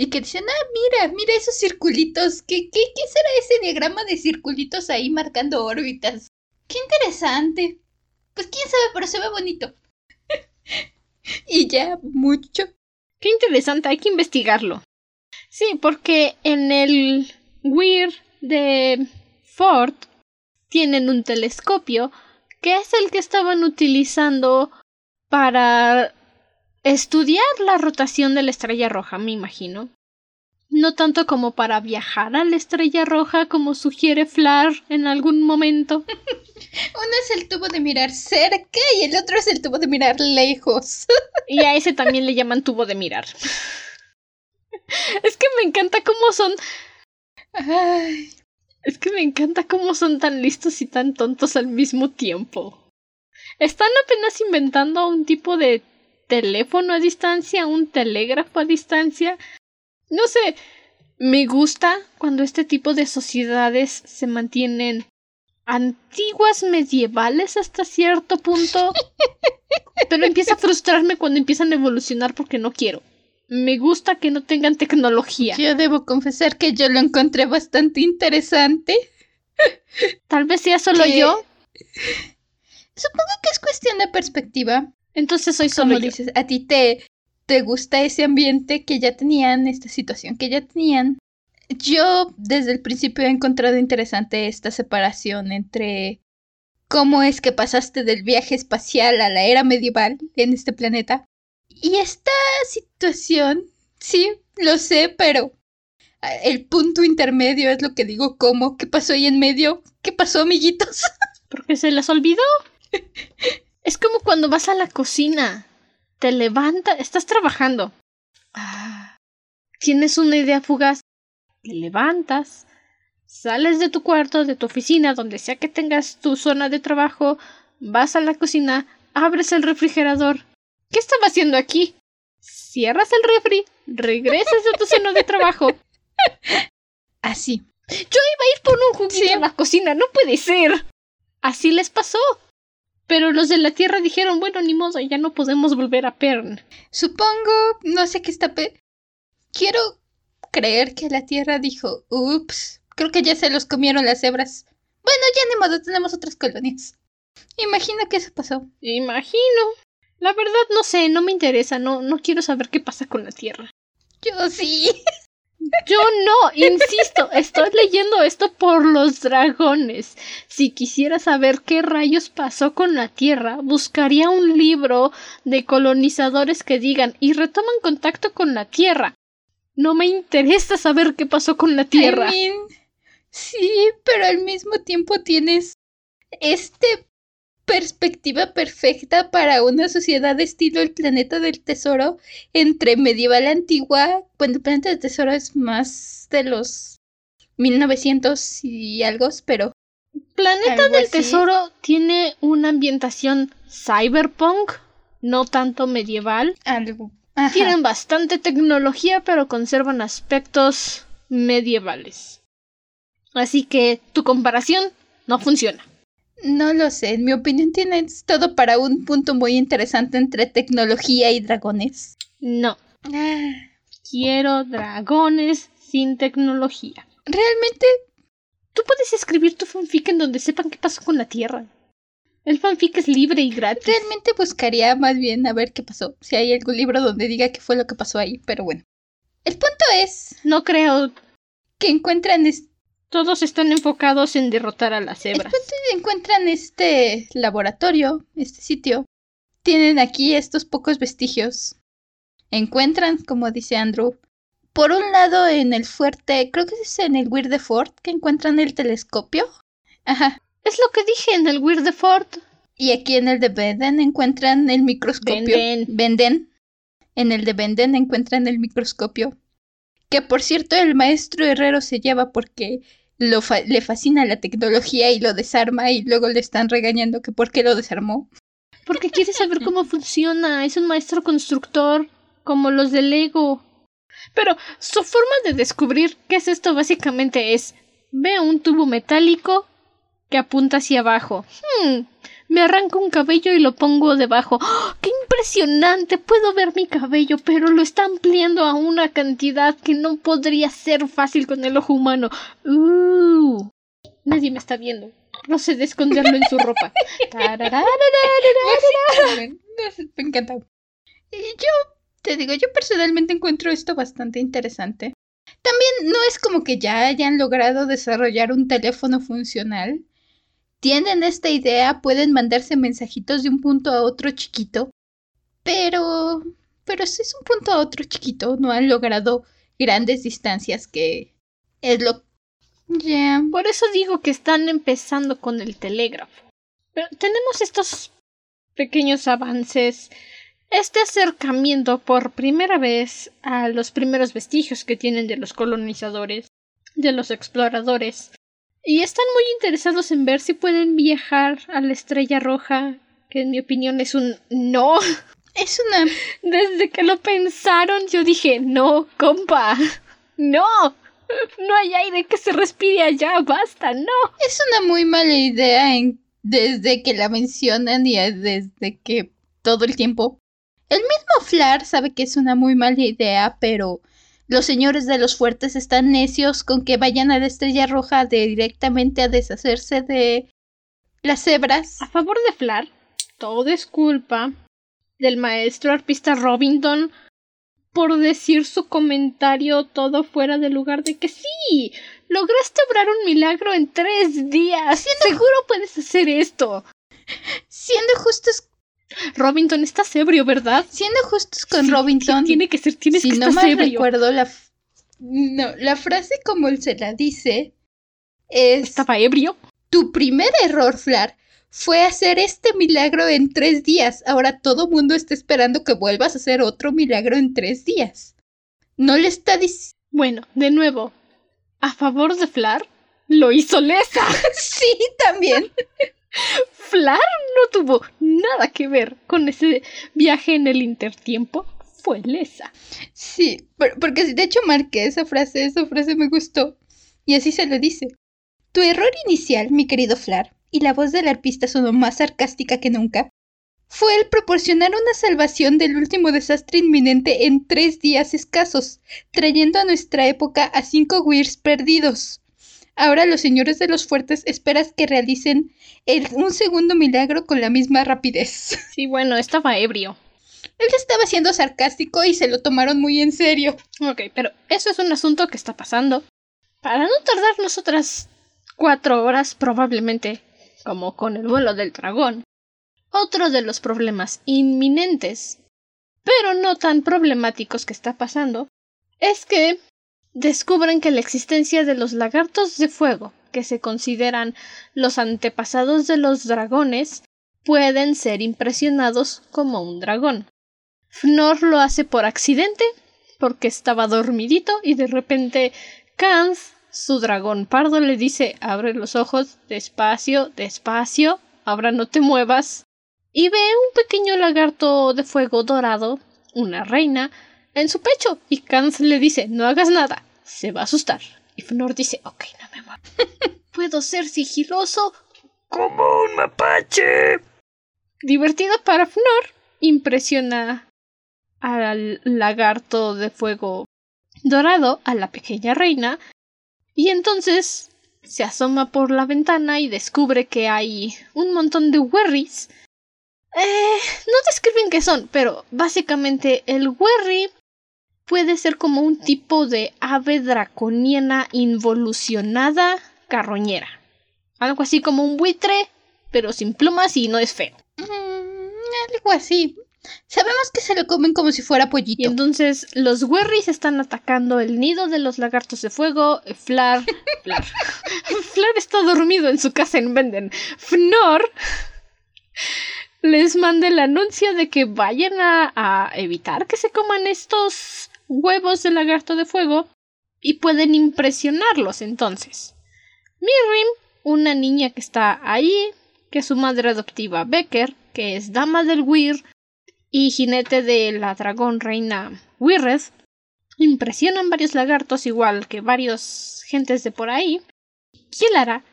y que dicen, ah, mira, mira esos circulitos. ¿Qué, qué, qué será ese diagrama de circulitos ahí marcando órbitas? Qué interesante. Pues quién sabe, pero se ve bonito. y ya, mucho. Qué interesante, hay que investigarlo. Sí, porque en el Weird de Ford tienen un telescopio que es el que estaban utilizando para estudiar la rotación de la estrella roja, me imagino. No tanto como para viajar a la estrella roja como sugiere Flar en algún momento. Uno es el tubo de mirar cerca y el otro es el tubo de mirar lejos. y a ese también le llaman tubo de mirar. es que me encanta cómo son. Ay. Es que me encanta cómo son tan listos y tan tontos al mismo tiempo. Están apenas inventando un tipo de teléfono a distancia, un telégrafo a distancia. No sé, me gusta cuando este tipo de sociedades se mantienen antiguas medievales hasta cierto punto. Pero empieza a frustrarme cuando empiezan a evolucionar porque no quiero. Me gusta que no tengan tecnología. Yo debo confesar que yo lo encontré bastante interesante. Tal vez sea solo yo. Supongo que es cuestión de perspectiva. Entonces soy solo dices, a ti te, te gusta ese ambiente que ya tenían, esta situación que ya tenían. Yo desde el principio he encontrado interesante esta separación entre cómo es que pasaste del viaje espacial a la era medieval en este planeta. Y esta situación, sí, lo sé, pero ah, el punto intermedio es lo que digo, ¿cómo? ¿Qué pasó ahí en medio? ¿Qué pasó, amiguitos? Porque se las olvidó. Es como cuando vas a la cocina. Te levantas, estás trabajando. Ah, tienes una idea fugaz. Te levantas, sales de tu cuarto, de tu oficina, donde sea que tengas tu zona de trabajo, vas a la cocina, abres el refrigerador. ¿Qué estaba haciendo aquí? Cierras el refri, regresas de tu zona de trabajo. Así. Yo iba a ir por un juguito a la cocina, no puede ser. Así les pasó. Pero los de la Tierra dijeron, bueno, ni modo, ya no podemos volver a Pern. Supongo, no sé qué está... Pe Quiero creer que la Tierra dijo, ups, creo que ya se los comieron las cebras. Bueno, ya ni modo, tenemos otras colonias. Imagino que eso pasó. Imagino. La verdad no sé, no me interesa, no, no quiero saber qué pasa con la Tierra. Yo sí. Yo no, insisto, estoy leyendo esto por los dragones. Si quisiera saber qué rayos pasó con la Tierra, buscaría un libro de colonizadores que digan y retoman contacto con la Tierra. No me interesa saber qué pasó con la Tierra. Sí, pero al mismo tiempo tienes este perspectiva perfecta para una sociedad estilo el planeta del tesoro entre medieval antigua. Bueno, el planeta del tesoro es más de los 1900 y algo, pero. Planeta Algo del así. Tesoro tiene una ambientación cyberpunk, no tanto medieval. Algo. Ajá. Tienen bastante tecnología, pero conservan aspectos medievales. Así que tu comparación no funciona. No lo sé, en mi opinión tienes todo para un punto muy interesante entre tecnología y dragones. No, Ah, quiero dragones sin tecnología. Realmente, Tú puedes escribir tu fanfic en donde sepan qué pasó con la Tierra. El fanfic es libre y gratis. realmente buscaría más bien a ver qué pasó. Si hay algún libro donde diga qué fue lo que pasó ahí, pero bueno. El punto es No creo. que encuentran es- Todos están enfocados en derrotar a las el punto que encuentran este laboratorio, este sitio. Tienen aquí estos pocos vestigios. Encuentran, como dice Andrew, por un lado en el fuerte, creo que es en el Weird Fort, que encuentran el telescopio. Ajá. Es lo que dije en el Weird Fort. Y aquí en el de Benden encuentran el microscopio. Benden. En el de Benden encuentran el microscopio. Que por cierto el maestro herrero se lleva porque lo fa- le fascina la tecnología y lo desarma y luego le están regañando que por qué lo desarmó. Porque quiere saber cómo funciona. Es un maestro constructor, como los de Lego. Pero su forma de descubrir qué es esto básicamente es: ve un tubo metálico que apunta hacia abajo. Hmm, me arranco un cabello y lo pongo debajo. ¡Oh, ¡Qué impresionante! Puedo ver mi cabello, pero lo está ampliando a una cantidad que no podría ser fácil con el ojo humano. Uh, nadie me está viendo. Procede a esconderlo en su ropa. Me encanta. Yo te digo, yo personalmente encuentro esto bastante interesante. También no es como que ya hayan logrado desarrollar un teléfono funcional. Tienen esta idea, pueden mandarse mensajitos de un punto a otro chiquito, pero, pero si es un punto a otro chiquito, no han logrado grandes distancias que es lo... Ya. Por eso digo que están empezando con el telégrafo. Pero tenemos estos pequeños avances, este acercamiento por primera vez a los primeros vestigios que tienen de los colonizadores, de los exploradores, y están muy interesados en ver si pueden viajar a la estrella roja, que en mi opinión es un no. Es una... Desde que lo pensaron yo dije, no, compa, no. No hay aire que se respire allá, basta, no. Es una muy mala idea en... desde que la mencionan y desde que todo el tiempo. El mismo Flar sabe que es una muy mala idea, pero los señores de los fuertes están necios con que vayan a la estrella roja directamente a deshacerse de las cebras. A favor de Flar, todo es culpa del maestro arpista Robinson por decir su comentario todo fuera de lugar de que sí, lograste obrar un milagro en tres días. Seguro puedes hacer esto. Siendo justos Robinson, está ebrio, ¿verdad? Siendo justos con Robinson. Tiene que ser, tienes si que no mal recuerdo, la, no, la frase como él se la dice es. ¿Estaba ebrio? Tu primer error, Flar, fue hacer este milagro en tres días. Ahora todo mundo está esperando que vuelvas a hacer otro milagro en tres días. No le está diciendo. Bueno, de nuevo, a favor de Flar, lo hizo Lesa. sí, también. Flar no tuvo nada que ver con ese viaje en el intertiempo. Fue Lesa. Sí, porque de hecho marqué esa frase, esa frase me gustó. Y así se lo dice. Tu error inicial, mi querido Flar, y la voz del arpista sonó más sarcástica que nunca, fue el proporcionar una salvación del último desastre inminente en tres días escasos, trayendo a nuestra época a cinco Weirs perdidos. Ahora los señores de los fuertes esperas que realicen un segundo milagro con la misma rapidez. Sí, bueno, estaba ebrio. Él estaba siendo sarcástico y se lo tomaron muy en serio. Ok, pero eso es un asunto que está pasando. Para no tardarnos otras cuatro horas, probablemente, como con el vuelo del dragón. Otro de los problemas inminentes, pero no tan problemáticos que está pasando, es que descubren que la existencia de los lagartos de fuego, que se consideran los antepasados de los dragones, pueden ser impresionados como un dragón. Fnor lo hace por accidente, porque estaba dormidito y de repente Kans, su dragón pardo, le dice abre los ojos, despacio, despacio, ahora no te muevas, y ve un pequeño lagarto de fuego dorado, una reina, en su pecho y Kans le dice no hagas nada, se va a asustar. Y Fnor dice ok, no me muevo. Puedo ser sigiloso como un mapache. Divertido para Fnor, impresiona al lagarto de fuego dorado, a la pequeña reina, y entonces se asoma por la ventana y descubre que hay un montón de werries. Eh, no describen qué son, pero básicamente el werry puede ser como un tipo de ave draconiana involucionada carroñera. Algo así como un buitre, pero sin plumas y no es feo. Mm, algo así. Sabemos que se lo comen como si fuera pollito. Y entonces los werris están atacando el nido de los lagartos de fuego. Flar. Flar. Flar está dormido en su casa en Venden. Fnor les manda el anuncio de que vayan a, a evitar que se coman estos huevos de lagarto de fuego y pueden impresionarlos entonces. Mirrim, una niña que está ahí, que su madre adoptiva Becker, que es dama del Weir y jinete de la dragón reina Wirred, impresionan varios lagartos igual que varios gentes de por ahí. Kilara,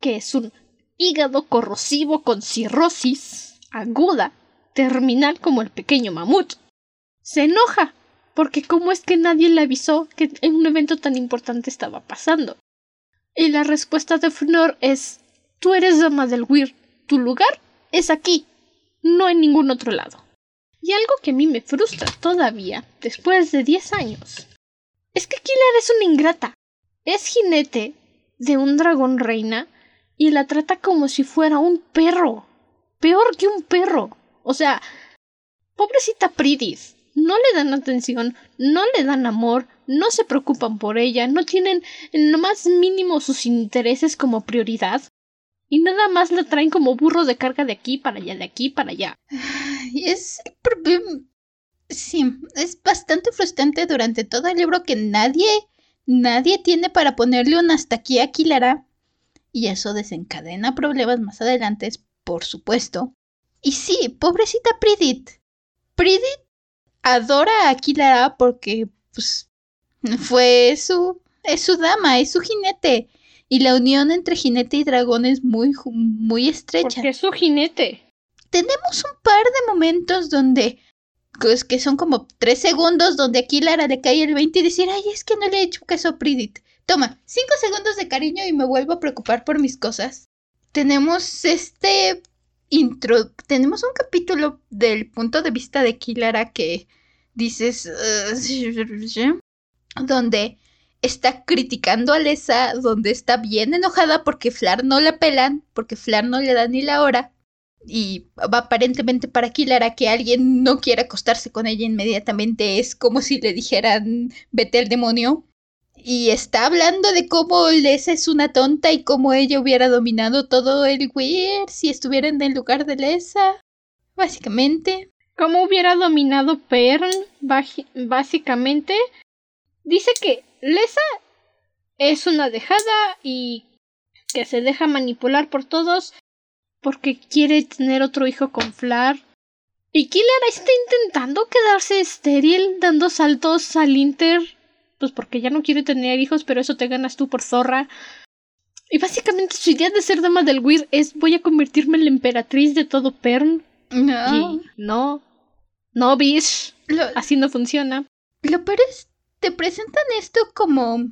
que es un hígado corrosivo con cirrosis aguda, terminal como el pequeño mamut, se enoja porque cómo es que nadie le avisó que un evento tan importante estaba pasando. Y la respuesta de Fnor es Tú eres dama del Weir, tu lugar es aquí, no en ningún otro lado. Y algo que a mí me frustra todavía, después de diez años, es que Killer es una ingrata. Es jinete de un dragón reina y la trata como si fuera un perro. Peor que un perro. O sea, pobrecita Pridis. No le dan atención, no le dan amor, no se preocupan por ella, no tienen en lo más mínimo sus intereses como prioridad. Y nada más la traen como burro de carga de aquí para allá, de aquí para allá. Es Sí, es bastante frustrante durante todo el libro que nadie, nadie tiene para ponerle un hasta aquí a Kilara. Y eso desencadena problemas más adelante, por supuesto. Y sí, pobrecita Pridit. Pridit adora a Kilara porque, pues, fue su, es su dama, es su jinete. Y la unión entre jinete y dragón es muy, muy estrecha. Porque es su jinete. Tenemos un par de momentos donde es que son como tres segundos donde Lara le cae el 20 y decir, ay, es que no le he hecho caso a Pridit. Toma, cinco segundos de cariño y me vuelvo a preocupar por mis cosas. Tenemos este tenemos un capítulo del punto de vista de Kilara que dices, donde está criticando a Lesa, donde está bien enojada porque Flar no la pelan, porque Flar no le da ni la hora y aparentemente para Kilara que alguien no quiera acostarse con ella inmediatamente es como si le dijeran vete al demonio. Y está hablando de cómo Lesa es una tonta y cómo ella hubiera dominado todo el Weir si estuviera en el lugar de Lesa. Básicamente. ¿Cómo hubiera dominado Pern? Básicamente. Dice que Lesa es una dejada y que se deja manipular por todos porque quiere tener otro hijo con Flar. Y Killer está intentando quedarse estéril, dando saltos al Inter, pues porque ya no quiere tener hijos, pero eso te ganas tú por zorra. Y básicamente su idea de ser dama del Weir es voy a convertirme en la emperatriz de todo Pern. No. no. No, bish. Así no funciona. Lo peor es, te presentan esto como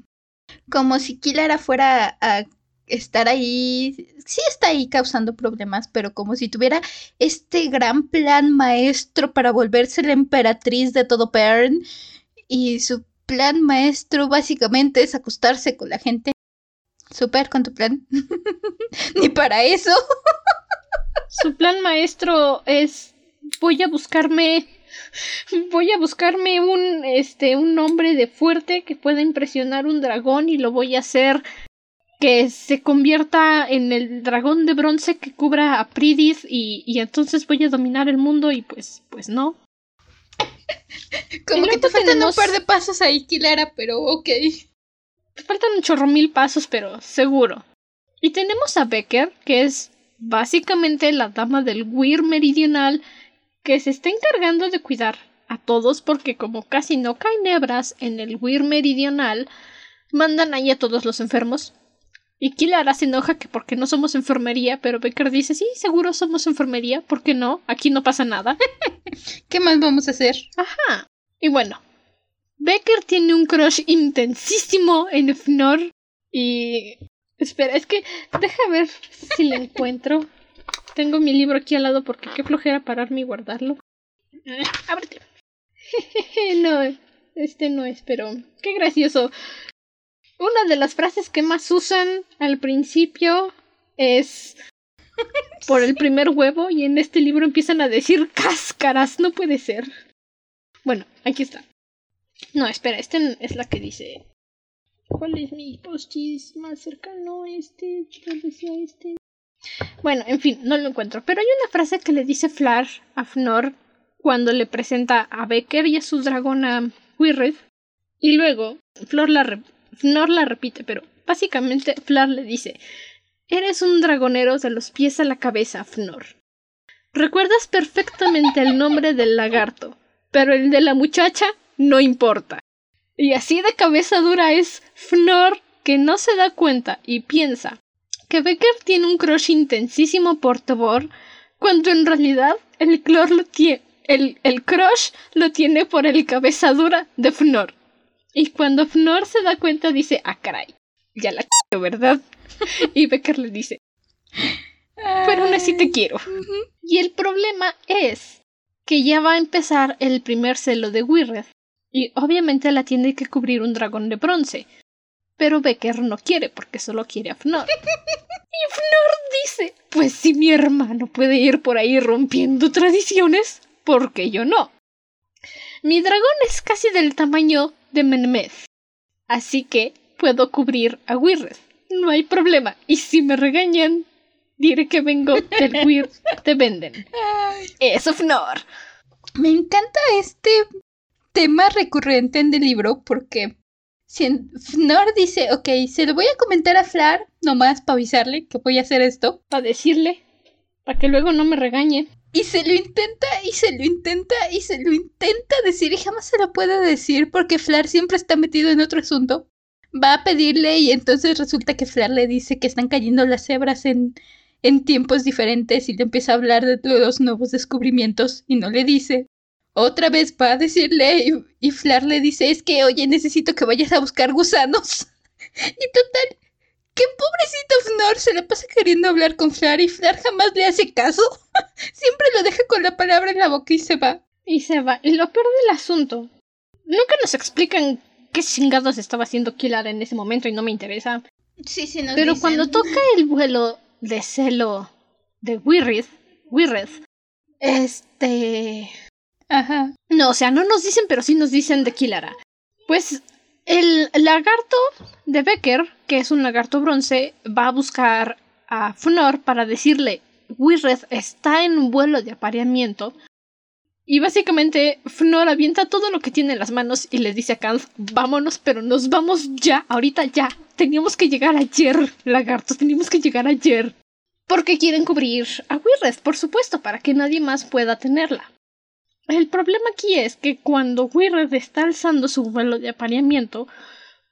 como si Kilara fuera a estar ahí, sí está ahí causando problemas, pero como si tuviera este gran plan maestro para volverse la emperatriz de todo Pern. Y su plan maestro básicamente es acostarse con la gente. Super con tu plan. Ni para eso. su plan maestro es voy a buscarme voy a buscarme un este un nombre de fuerte que pueda impresionar un dragón y lo voy a hacer que se convierta en el dragón de bronce que cubra a Pridis y, y entonces voy a dominar el mundo y pues, pues no. Como que te faltan un par de pasos ahí, Kilara, pero ok. Te faltan un chorro mil pasos, pero seguro. Y tenemos a Becker, que es básicamente la dama del Weir meridional, que se está encargando de cuidar a todos porque como casi no caen hebras en el Weir meridional, mandan ahí a todos los enfermos y Kilara se enoja que porque no somos enfermería, pero Becker dice, sí, seguro somos enfermería, ¿por qué no? Aquí no pasa nada. ¿Qué más vamos a hacer? Ajá. Y bueno, Becker tiene un crush intensísimo en Fnor y... Espera, es que deja ver si lo encuentro. Tengo mi libro aquí al lado porque qué flojera pararme y guardarlo. Ábrete. no, este no es, pero qué gracioso. Una de las frases que más usan al principio es por el primer huevo y en este libro empiezan a decir cáscaras, no puede ser. Bueno, aquí está. No, espera, esta es la que dice. ¿Cuál es mi postis más cercano? Este, tal sea este. Bueno, en fin, no lo encuentro. Pero hay una frase que le dice Flar a Fnor cuando le presenta a Becker y a su dragón a Wirred. Y luego Flor la, Fnor la repite, pero básicamente Flar le dice Eres un dragonero de los pies a la cabeza, Fnor. Recuerdas perfectamente el nombre del lagarto, pero el de la muchacha no importa. Y así de cabeza dura es Fnor que no se da cuenta y piensa que Becker tiene un crush intensísimo por Tobor, cuando en realidad el, lo el, el crush lo tiene por el cabeza dura de Fnor. Y cuando Fnor se da cuenta dice, ah, caray, ya la quiero, ¿verdad? y Becker le dice, pero aún así te quiero. Y el problema es que ya va a empezar el primer celo de Wirred. Y obviamente la tiene que cubrir un dragón de bronce. Pero Becker no quiere porque solo quiere a Fnor. y Fnor dice, pues si mi hermano puede ir por ahí rompiendo tradiciones, ¿por qué yo no? Mi dragón es casi del tamaño de Menmez, así que puedo cubrir a Wirred. No hay problema. Y si me regañan, diré que vengo del Weird de Venden. Eso, Fnor. Me encanta este tema recurrente en el libro porque si Fnor dice, ok, se lo voy a comentar a Flar, nomás para avisarle que voy a hacer esto. Para decirle, para que luego no me regañe. Y se lo intenta, y se lo intenta, y se lo intenta decir, y jamás se lo puede decir porque Flar siempre está metido en otro asunto. Va a pedirle, y entonces resulta que Flar le dice que están cayendo las cebras en, en tiempos diferentes, y le empieza a hablar de los nuevos descubrimientos, y no le dice. Otra vez va a decirle, y, y Flar le dice, es que, oye, necesito que vayas a buscar gusanos. y total, ¡Qué pobrecito Fnor! Se le pasa queriendo hablar con Flar y Flar jamás le hace caso. Siempre lo deja con la palabra en la boca y se va. Y se va. Y lo peor del asunto. Nunca nos explican qué chingados estaba haciendo Killar en ese momento y no me interesa. Sí, sí, nos Pero dicen. cuando toca el vuelo de celo de Wirrith, Wirrith, este... Ajá. No, o sea, no nos dicen, pero sí nos dicen de Kilara. Pues el lagarto de Becker, que es un lagarto bronce, va a buscar a Fnor para decirle, Wirreth está en vuelo de apareamiento. Y básicamente Fnor avienta todo lo que tiene en las manos y le dice a Kant, vámonos, pero nos vamos ya, ahorita ya. Teníamos que llegar ayer, lagartos, teníamos que llegar ayer. Porque quieren cubrir a Wirreth, por supuesto, para que nadie más pueda tenerla. El problema aquí es que cuando Wirred está alzando su vuelo de apareamiento,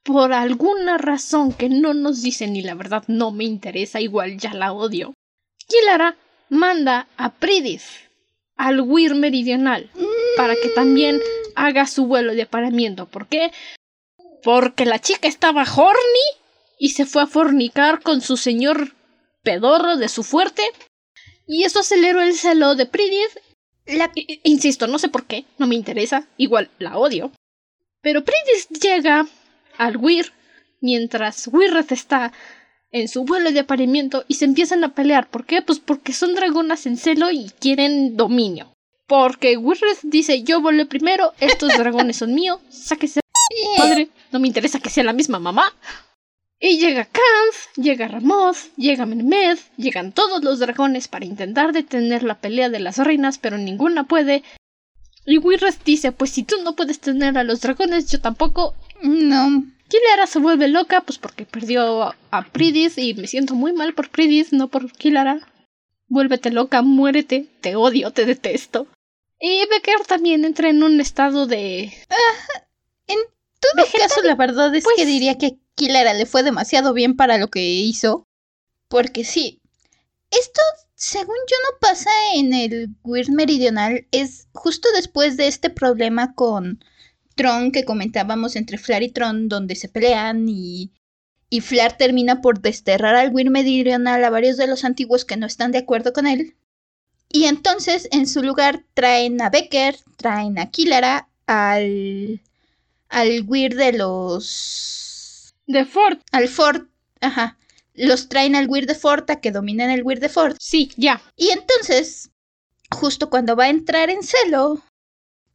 por alguna razón que no nos dicen y la verdad no me interesa, igual ya la odio, Kilara manda a Pridith al Weir meridional para que también haga su vuelo de apareamiento. ¿Por qué? Porque la chica estaba horny y se fue a fornicar con su señor pedorro de su fuerte y eso aceleró el celo de Pridith la, insisto, no sé por qué, no me interesa, igual la odio. Pero Pridis llega al Weir mientras Wirreth está en su vuelo de apareamiento y se empiezan a pelear. ¿Por qué? Pues porque son dragonas en celo y quieren dominio. Porque Wirreth dice yo volé primero, estos dragones son míos, sáquese padre, no me interesa que sea la misma mamá. Y llega Kans, llega Ramoth, llega Menmed, llegan todos los dragones para intentar detener la pelea de las reinas, pero ninguna puede. Y Wirreth dice, pues si tú no puedes tener a los dragones, yo tampoco. No. Kilara se vuelve loca, pues porque perdió a, Pridis y me siento muy mal por Pridis, no por Kilara. Vuélvete loca, muérete, te odio, te detesto. Y Becker también entra en un estado de... En todo Vegetal, caso, la verdad es pues- que diría que Kilara le fue demasiado bien para lo que hizo. Porque sí. Esto, según yo, no pasa en el Weird Meridional. Es justo después de este problema con Tron que comentábamos entre Flar y Tron, donde se pelean y. Y Flar termina por desterrar al Weird Meridional a varios de los antiguos que no están de acuerdo con él. Y entonces, en su lugar, traen a Becker, traen a Kilara, al al Weir de los. de Ford. al Ford. Ajá. Los traen al Weir de Ford a que dominen el Weir de Ford. Sí, ya. Y entonces, justo cuando va a entrar en celo,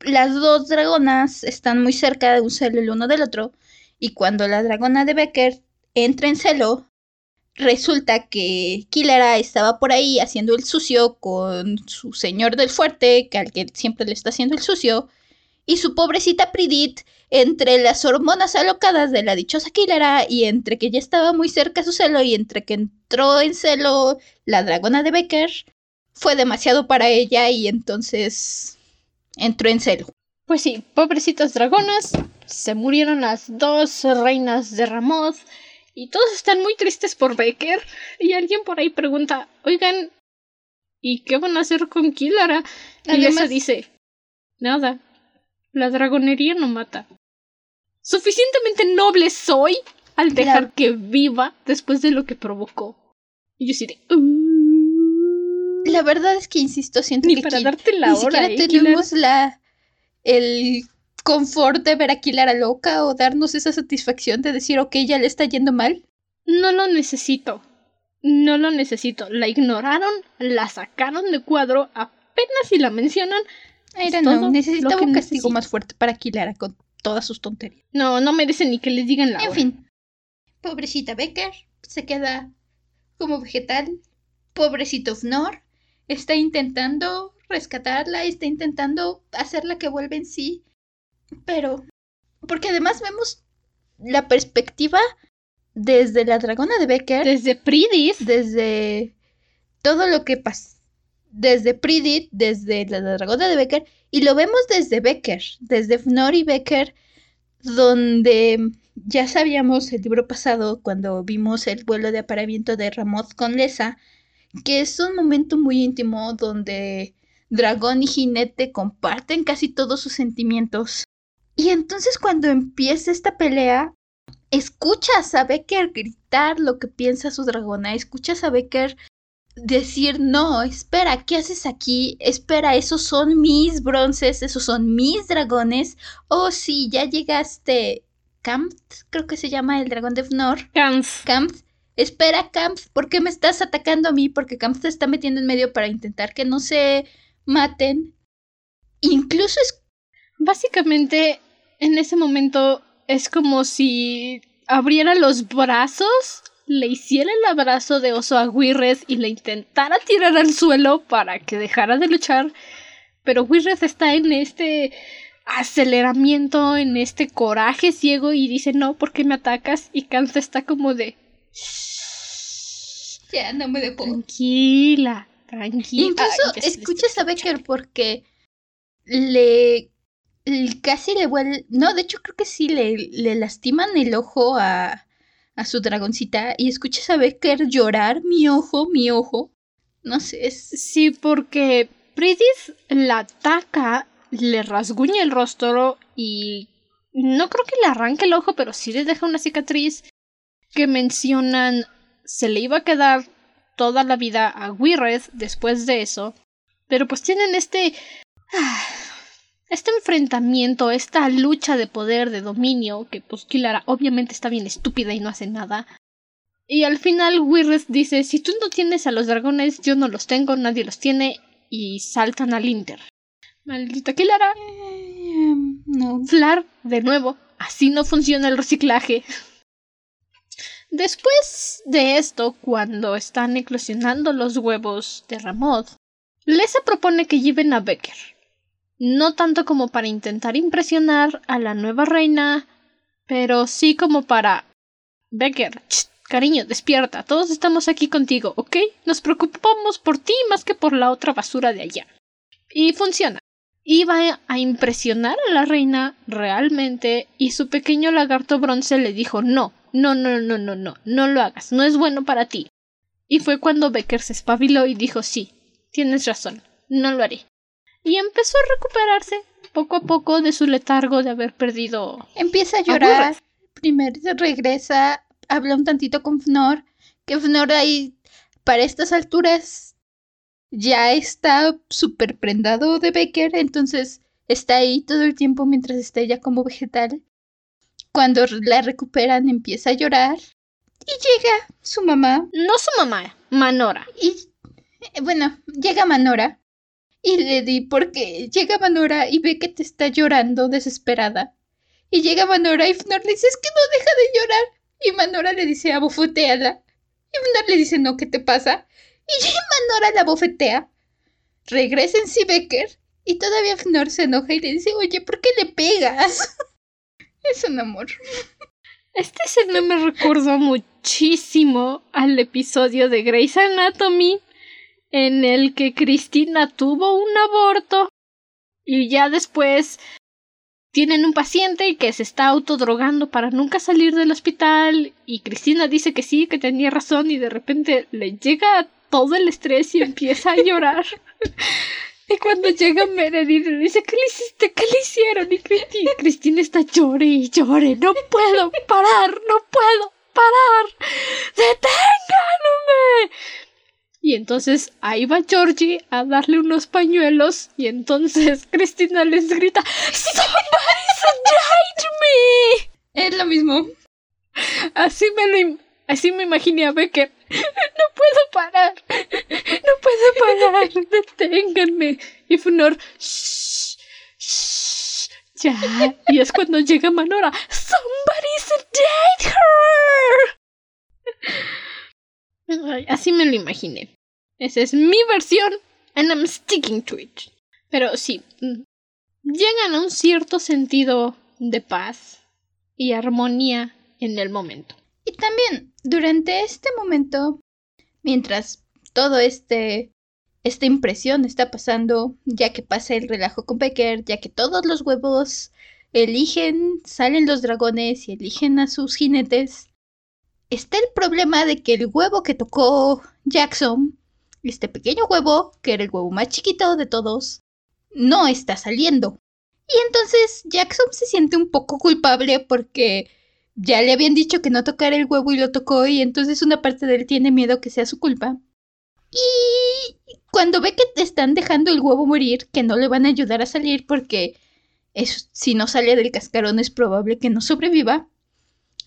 las dos dragonas están muy cerca de un celo el uno del otro. Y cuando la dragona de Becker entra en celo, resulta que Kilara estaba por ahí haciendo el sucio con su señor del fuerte, que al que siempre le está haciendo el sucio. Y su pobrecita Pridit, entre las hormonas alocadas de la dichosa Kilara y entre que ya estaba muy cerca su celo y entre que entró en celo la dragona de Becker, fue demasiado para ella y entonces entró en celo. Pues sí, pobrecitas dragonas, se murieron las dos reinas de Ramoth y todos están muy tristes por Becker y alguien por ahí pregunta, oigan, ¿y qué van a hacer con Kilara? Y ella dice, nada, la dragonería no mata. Suficientemente noble soy al dejar La- que viva después de lo que provocó. Y yo sí de... "Uh". La verdad es que insisto, siento Ni que para aquí darte la ni hora, siquiera ¿eh, tenemos la el confort de ver a Kilara loca o darnos esa satisfacción de decir, ok, ya le está yendo mal. No lo necesito. No lo necesito. La ignoraron, la sacaron de cuadro, apenas si la mencionan. Era no, necesitaba un castigo más fuerte para Kilara con todas sus tonterías. No, no merece ni que les digan la En fin. Pobrecita Becker se queda como vegetal. Pobrecito Fnor está intentando rescatarla, está intentando hacerla que vuelva en sí. Pero, porque además vemos la perspectiva desde la dragona de Becker. Desde Pridith. Desde todo lo que pasa. Desde Pridith, desde la dragona de Becker. Y lo vemos desde Becker, desde Fnor y Becker, donde ya sabíamos el libro pasado, cuando vimos el vuelo de aparamiento de Ramoth con Lesa, que es un momento muy íntimo donde dragón y jinete comparten casi todos sus sentimientos. Y entonces cuando empieza esta pelea, escuchas a Becker gritar lo que piensa su dragona, escuchas a Becker decir, no, espera, ¿qué haces aquí? Espera, esos son mis bronces, esos son mis dragones. Oh, sí, ya llegaste. Camp, creo que se llama el dragón de Fnor. Camp. Camp. Espera, Camp, ¿por qué me estás atacando a mí? Porque Camp se está metiendo en medio para intentar que no se maten. Incluso es... Básicamente, en ese momento es como si abriera los brazos, le hiciera el abrazo de oso a Wirres y le intentara tirar al suelo para que dejara de luchar. Pero Wirres está en este aceleramiento, en este coraje ciego y dice no, ¿por qué me atacas? Y Kanza está como de... Ya, no me dejo. Tranquila, tranquila. Incluso escuchas a Becker porque le casi le vuelve... No, de hecho creo que sí le, le lastiman el ojo a, a su dragoncita y escuchas a Becker llorar, mi ojo, mi ojo. No sé, es... Sí, porque Pridith la ataca, le rasguña el rostro y no creo que le arranque el ojo, pero sí le deja una cicatriz que mencionan se le iba a quedar toda la vida a Wirred después de eso. Pero pues tienen este... Ah, este enfrentamiento, esta lucha de poder, de dominio, que pues Kilara obviamente está bien estúpida y no hace nada. Y al final Wirres dice, si tú no tienes a los dragones, yo no los tengo, nadie los tiene, y saltan al Inter. Maldita Kilara. Eh, no. Flar, de nuevo, así no funciona el reciclaje. Después de esto, cuando están eclosionando los huevos de Ramoth, Lesa propone que lleven a Becker, no tanto como para intentar impresionar a la nueva reina, pero sí como para... Becker, cariño, despierta, todos estamos aquí contigo, ¿ok? Nos preocupamos por ti más que por la otra basura de allá. Y funciona. Iba a impresionar a la reina realmente y su pequeño lagarto bronce le dijo no, no, no, no, no, no, no lo hagas, no es bueno para ti. Y fue cuando Becker se espabiló y dijo sí, tienes razón, no lo haré y empezó a recuperarse poco a poco de su letargo de haber perdido. Empieza a llorar. Primero regresa, habla un tantito con Fnor, que Fnor ahí, para estas alturas, ya está súper prendado de Becker, entonces está ahí todo el tiempo mientras está ella como vegetal. Cuando la recuperan empieza a llorar y llega su mamá. No su mamá, Manora. Y bueno, llega Manora y le di porque llega Manora y ve que te está llorando desesperada. Y llega Manora y Fnor le dice, es que no deja de llorar. Y Manora le dice, abofeteala. Y Fnor le dice, no, ¿qué te pasa? Y Manora la bofetea. Regresa en sí Becker. Y todavía Fnor se enoja y le dice, oye, ¿por qué le pegas? es un amor. Este escena me recordó muchísimo al episodio de Grey's Anatomy en el que Cristina tuvo un aborto y ya después tienen un paciente que se está autodrogando para nunca salir del hospital y Cristina dice que sí, que tenía razón y de repente le llega todo el estrés y empieza a llorar. y cuando llega Meredith le dice, ¿qué le hiciste? ¿Qué le hicieron? Y Cristina, Cristina está llore y llore, no puedo parar, no puedo parar. ¡Deténganme! Y entonces ahí va Georgie a darle unos pañuelos y entonces Cristina les grita ¡Somebody sedated me. Es lo mismo. Así me lo así me imaginé a Becker. No puedo parar. No puedo parar. Deténganme. Y Funor. "Shh, shh, ya. Y es cuando llega Manora. Somebody sedate her. Así me lo imaginé. Esa es mi versión. And I'm sticking to it. Pero sí. mm, Llegan a un cierto sentido de paz y armonía en el momento. Y también, durante este momento, mientras todo este esta impresión está pasando, ya que pasa el relajo con Becker, ya que todos los huevos eligen, salen los dragones y eligen a sus jinetes, está el problema de que el huevo que tocó Jackson, este pequeño huevo, que era el huevo más chiquito de todos, no está saliendo. Y entonces Jackson se siente un poco culpable porque ya le habían dicho que no tocara el huevo y lo tocó y entonces una parte de él tiene miedo que sea su culpa. Y cuando ve que te están dejando el huevo morir, que no le van a ayudar a salir porque es- si no sale del cascarón es probable que no sobreviva,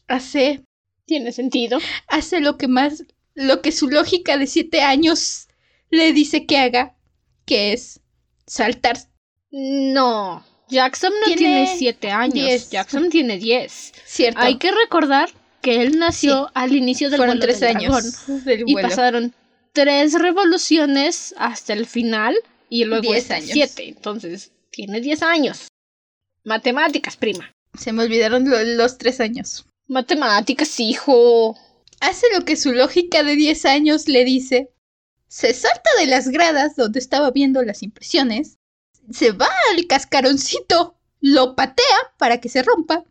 hace, Tiene sentido. hace lo que más, lo que su lógica de siete años le dice que haga, que es saltar. No. Jackson no Tiene tiene siete años. diez. Jackson tiene diez. Cierto, Hay que recordar que él nació al inicio del fueron vuelo tres del años dragón. del Y vuelo. pasaron tres revoluciones hasta el final y luego Diez hasta años. siete. Entonces, tiene diez años. Matemáticas, prima. Se me olvidaron lo- los tres años. Matemáticas, hijo. hace lo que su lógica de 10 años le dice, se salta de las gradas donde estaba viendo las impresiones, se va al cascaroncito, lo patea para que se rompa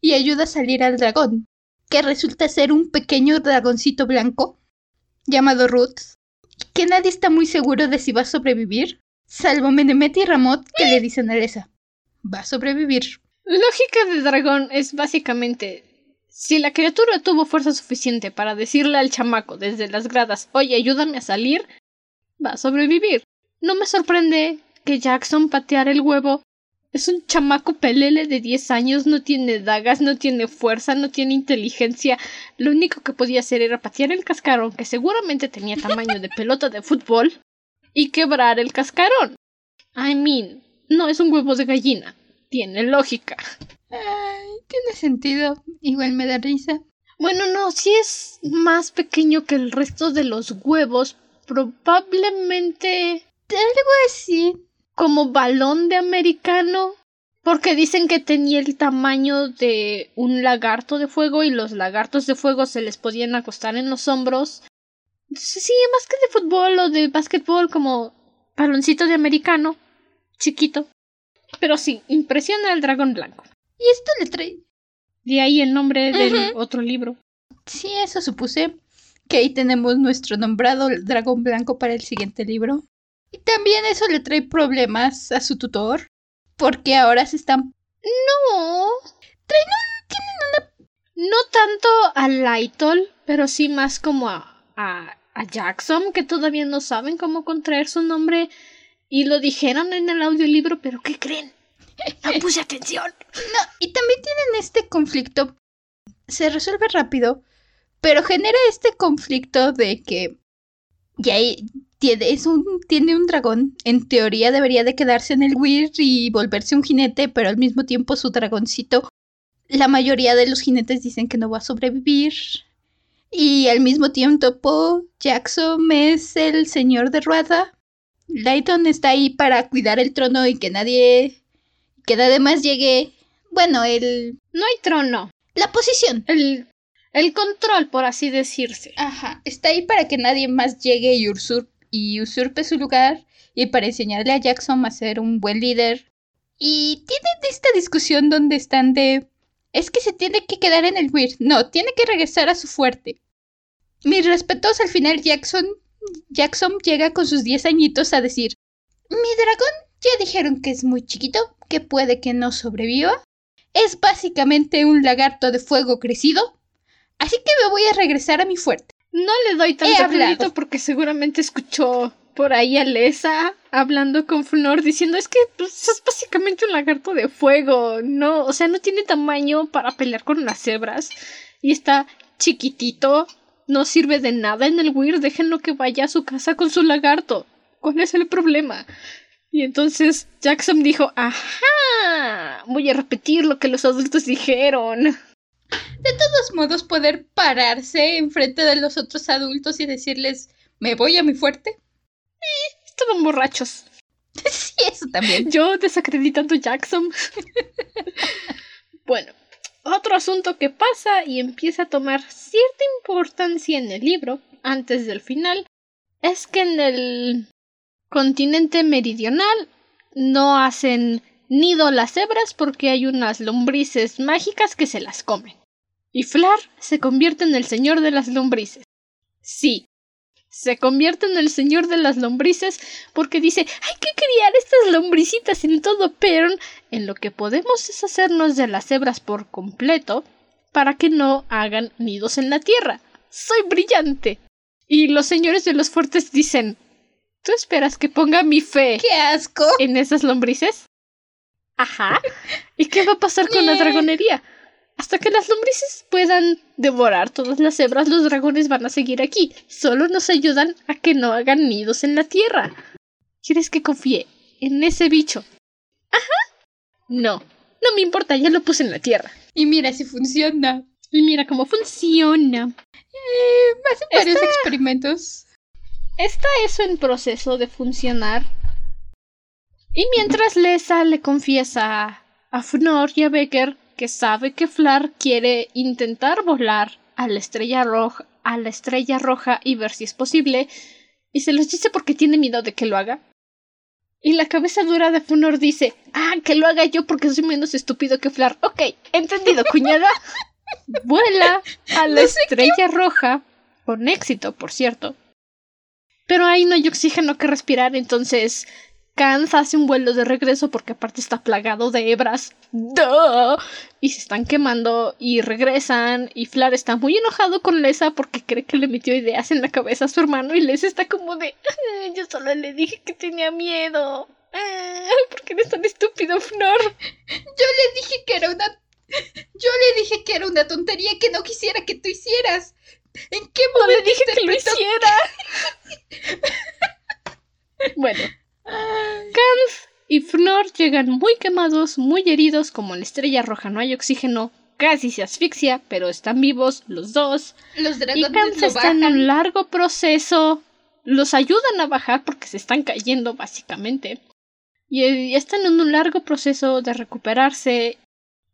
y ayuda a salir al dragón, que resulta ser un pequeño dragoncito blanco llamado Ruth, que nadie está muy seguro de si va a sobrevivir, salvo Menemet y Ramot que le dicen a Lesa, va a sobrevivir. Lógica de dragón es básicamente si la criatura tuvo fuerza suficiente para decirle al chamaco desde las gradas, oye, ayúdame a salir, va a sobrevivir. No me sorprende que Jackson pateara el huevo. Es un chamaco pelele de 10 años, no tiene dagas, no tiene fuerza, no tiene inteligencia. Lo único que podía hacer era patear el cascarón, que seguramente tenía tamaño de pelota de fútbol, y quebrar el cascarón. I mean, no es un huevo de gallina. Tiene lógica. Ay, tiene sentido, igual me da risa. Bueno, no, si es más pequeño que el resto de los huevos, probablemente Algo así. Como balón de americano, porque dicen que tenía el tamaño de un lagarto de fuego y los lagartos de fuego se les podían acostar en los hombros. Entonces, sí, más que de fútbol o de básquetbol, como baloncito de americano, chiquito. Pero sí, impresiona al dragón blanco. Y esto le trae... De ahí el nombre del otro libro. Sí, eso supuse. Que ahí tenemos nuestro nombrado dragón blanco para el siguiente libro. Y también eso le trae problemas a su tutor. Porque ahora se están... No. No tanto a Lytol, pero sí más como a, a, a Jackson, que todavía no saben cómo contraer su nombre. Y lo dijeron en el audiolibro, pero ¿qué creen? No puse atención. No, y también tienen este conflicto. Se resuelve rápido. Pero genera este conflicto de que... Ya tiene, es un, tiene un dragón. En teoría debería de quedarse en el Weir y volverse un jinete, pero al mismo tiempo su dragoncito la mayoría de los jinetes dicen que no va a sobrevivir. Y al mismo tiempo, Jackson es el señor de rueda. Lighton está ahí para cuidar el trono y que nadie. que nadie más llegue. Bueno, el. No hay trono. la posición. El, el control, por así decirse. Ajá. Está ahí para que nadie más llegue y, ursur- y usurpe su lugar. Y para enseñarle a Jackson a ser un buen líder. Y tienen esta discusión donde están de. Es que se tiene que quedar en el Weir. No, tiene que regresar a su fuerte. Mis respetos, al final Jackson. Jackson llega con sus 10 añitos a decir: Mi dragón ya dijeron que es muy chiquito, que puede que no sobreviva. Es básicamente un lagarto de fuego crecido. Así que me voy a regresar a mi fuerte. No le doy tanto crédito porque seguramente escuchó por ahí a Lesa hablando con Flor diciendo es que pues, es básicamente un lagarto de fuego, no, o sea, no tiene tamaño para pelear con las cebras y está chiquitito, no sirve de nada en el Weir, déjenlo que vaya a su casa con su lagarto. ¿Cuál es el problema? Y entonces Jackson dijo, ajá, voy a repetir lo que los adultos dijeron. De todos modos, poder pararse enfrente de los otros adultos y decirles, ¿me voy a mi fuerte? Eh, estaban borrachos. sí, eso también. Yo desacreditando a Jackson. bueno, otro asunto que pasa y empieza a tomar cierta importancia en el libro, antes del final, es que en el continente meridional no hacen nido las cebras porque hay unas lombrices mágicas que se las comen. Y Flar se convierte en el señor de las lombrices. Sí, se convierte en el señor de las lombrices porque dice hay que criar estas lombricitas en todo Perón. En lo que podemos deshacernos de las cebras por completo para que no hagan nidos en la tierra. Soy brillante. Y los señores de los fuertes dicen ¿Tú esperas que ponga mi fe? ¡Qué asco! ¿En esas lombrices? Ajá. ¿Y qué va a pasar con la dragonería? Hasta que las lombrices puedan devorar todas las hebras, los dragones van a seguir aquí. Solo nos ayudan a que no hagan nidos en la tierra. ¿Quieres que confíe en ese bicho? Ajá. No, no me importa, ya lo puse en la tierra. Y mira si funciona. Y mira cómo funciona. Eh, hacen varios experimentos. Está eso en proceso de funcionar. Y mientras Lesa le confiesa a Fnor y a Becker que sabe que Flar quiere intentar volar a la estrella roja, a la estrella roja y ver si es posible, y se los dice porque tiene miedo de que lo haga. Y la cabeza dura de Funor dice, ah, que lo haga yo porque soy menos estúpido que Flar. Ok, entendido, cuñada. Vuela a la estrella roja, con éxito, por cierto. Pero ahí no hay oxígeno que respirar, entonces Kans hace un vuelo de regreso porque aparte está plagado de hebras. ¡Duh! Y se están quemando y regresan. Y Flar está muy enojado con Lesa porque cree que le metió ideas en la cabeza a su hermano. Y Lesa está como de. Yo solo le dije que tenía miedo. Ah, ¿Por qué eres tan estúpido, Flor? Yo le dije que era una. Yo le dije que era una tontería que no quisiera que tú hicieras. ¿En qué momento le dije que lo hiciera? bueno. Kans y Fnor llegan muy quemados, muy heridos, como en la estrella roja no hay oxígeno, casi se asfixia, pero están vivos los dos. Los dragones y está en un largo proceso. Los ayudan a bajar porque se están cayendo, básicamente. Y están en un largo proceso de recuperarse.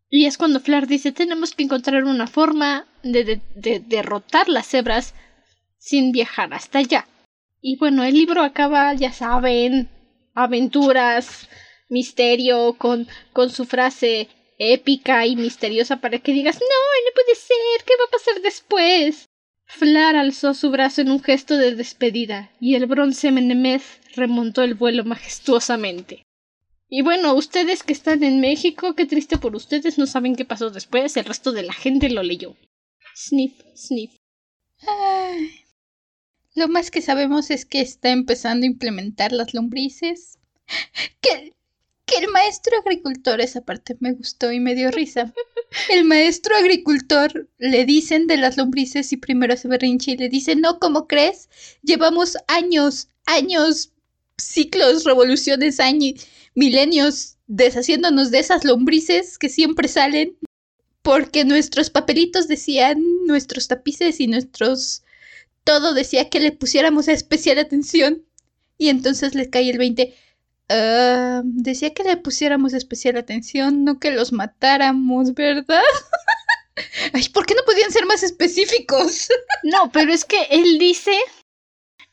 Y es cuando Flar dice: Tenemos que encontrar una forma de, de derrotar las cebras sin viajar hasta allá. Y bueno, el libro acaba, ya saben, aventuras, misterio, con, con su frase épica y misteriosa para que digas, no, no puede ser, ¿qué va a pasar después? Flar alzó su brazo en un gesto de despedida, y el bronce Menemez remontó el vuelo majestuosamente. Y bueno, ustedes que están en México, qué triste por ustedes, no saben qué pasó después, el resto de la gente lo leyó. Sniff, sniff. Lo más que sabemos es que está empezando a implementar las lombrices. Que, que el maestro agricultor, esa parte me gustó y me dio risa. El maestro agricultor le dicen de las lombrices y primero se berrinche y le dice, no, ¿cómo crees? Llevamos años, años, ciclos, revoluciones, años, milenios deshaciéndonos de esas lombrices que siempre salen porque nuestros papelitos decían nuestros tapices y nuestros todo decía que le pusiéramos especial atención. Y entonces le cae el 20. Ah, decía que le pusiéramos especial atención, no que los matáramos, ¿verdad? Ay, ¿por qué no podían ser más específicos? no, pero es que él dice.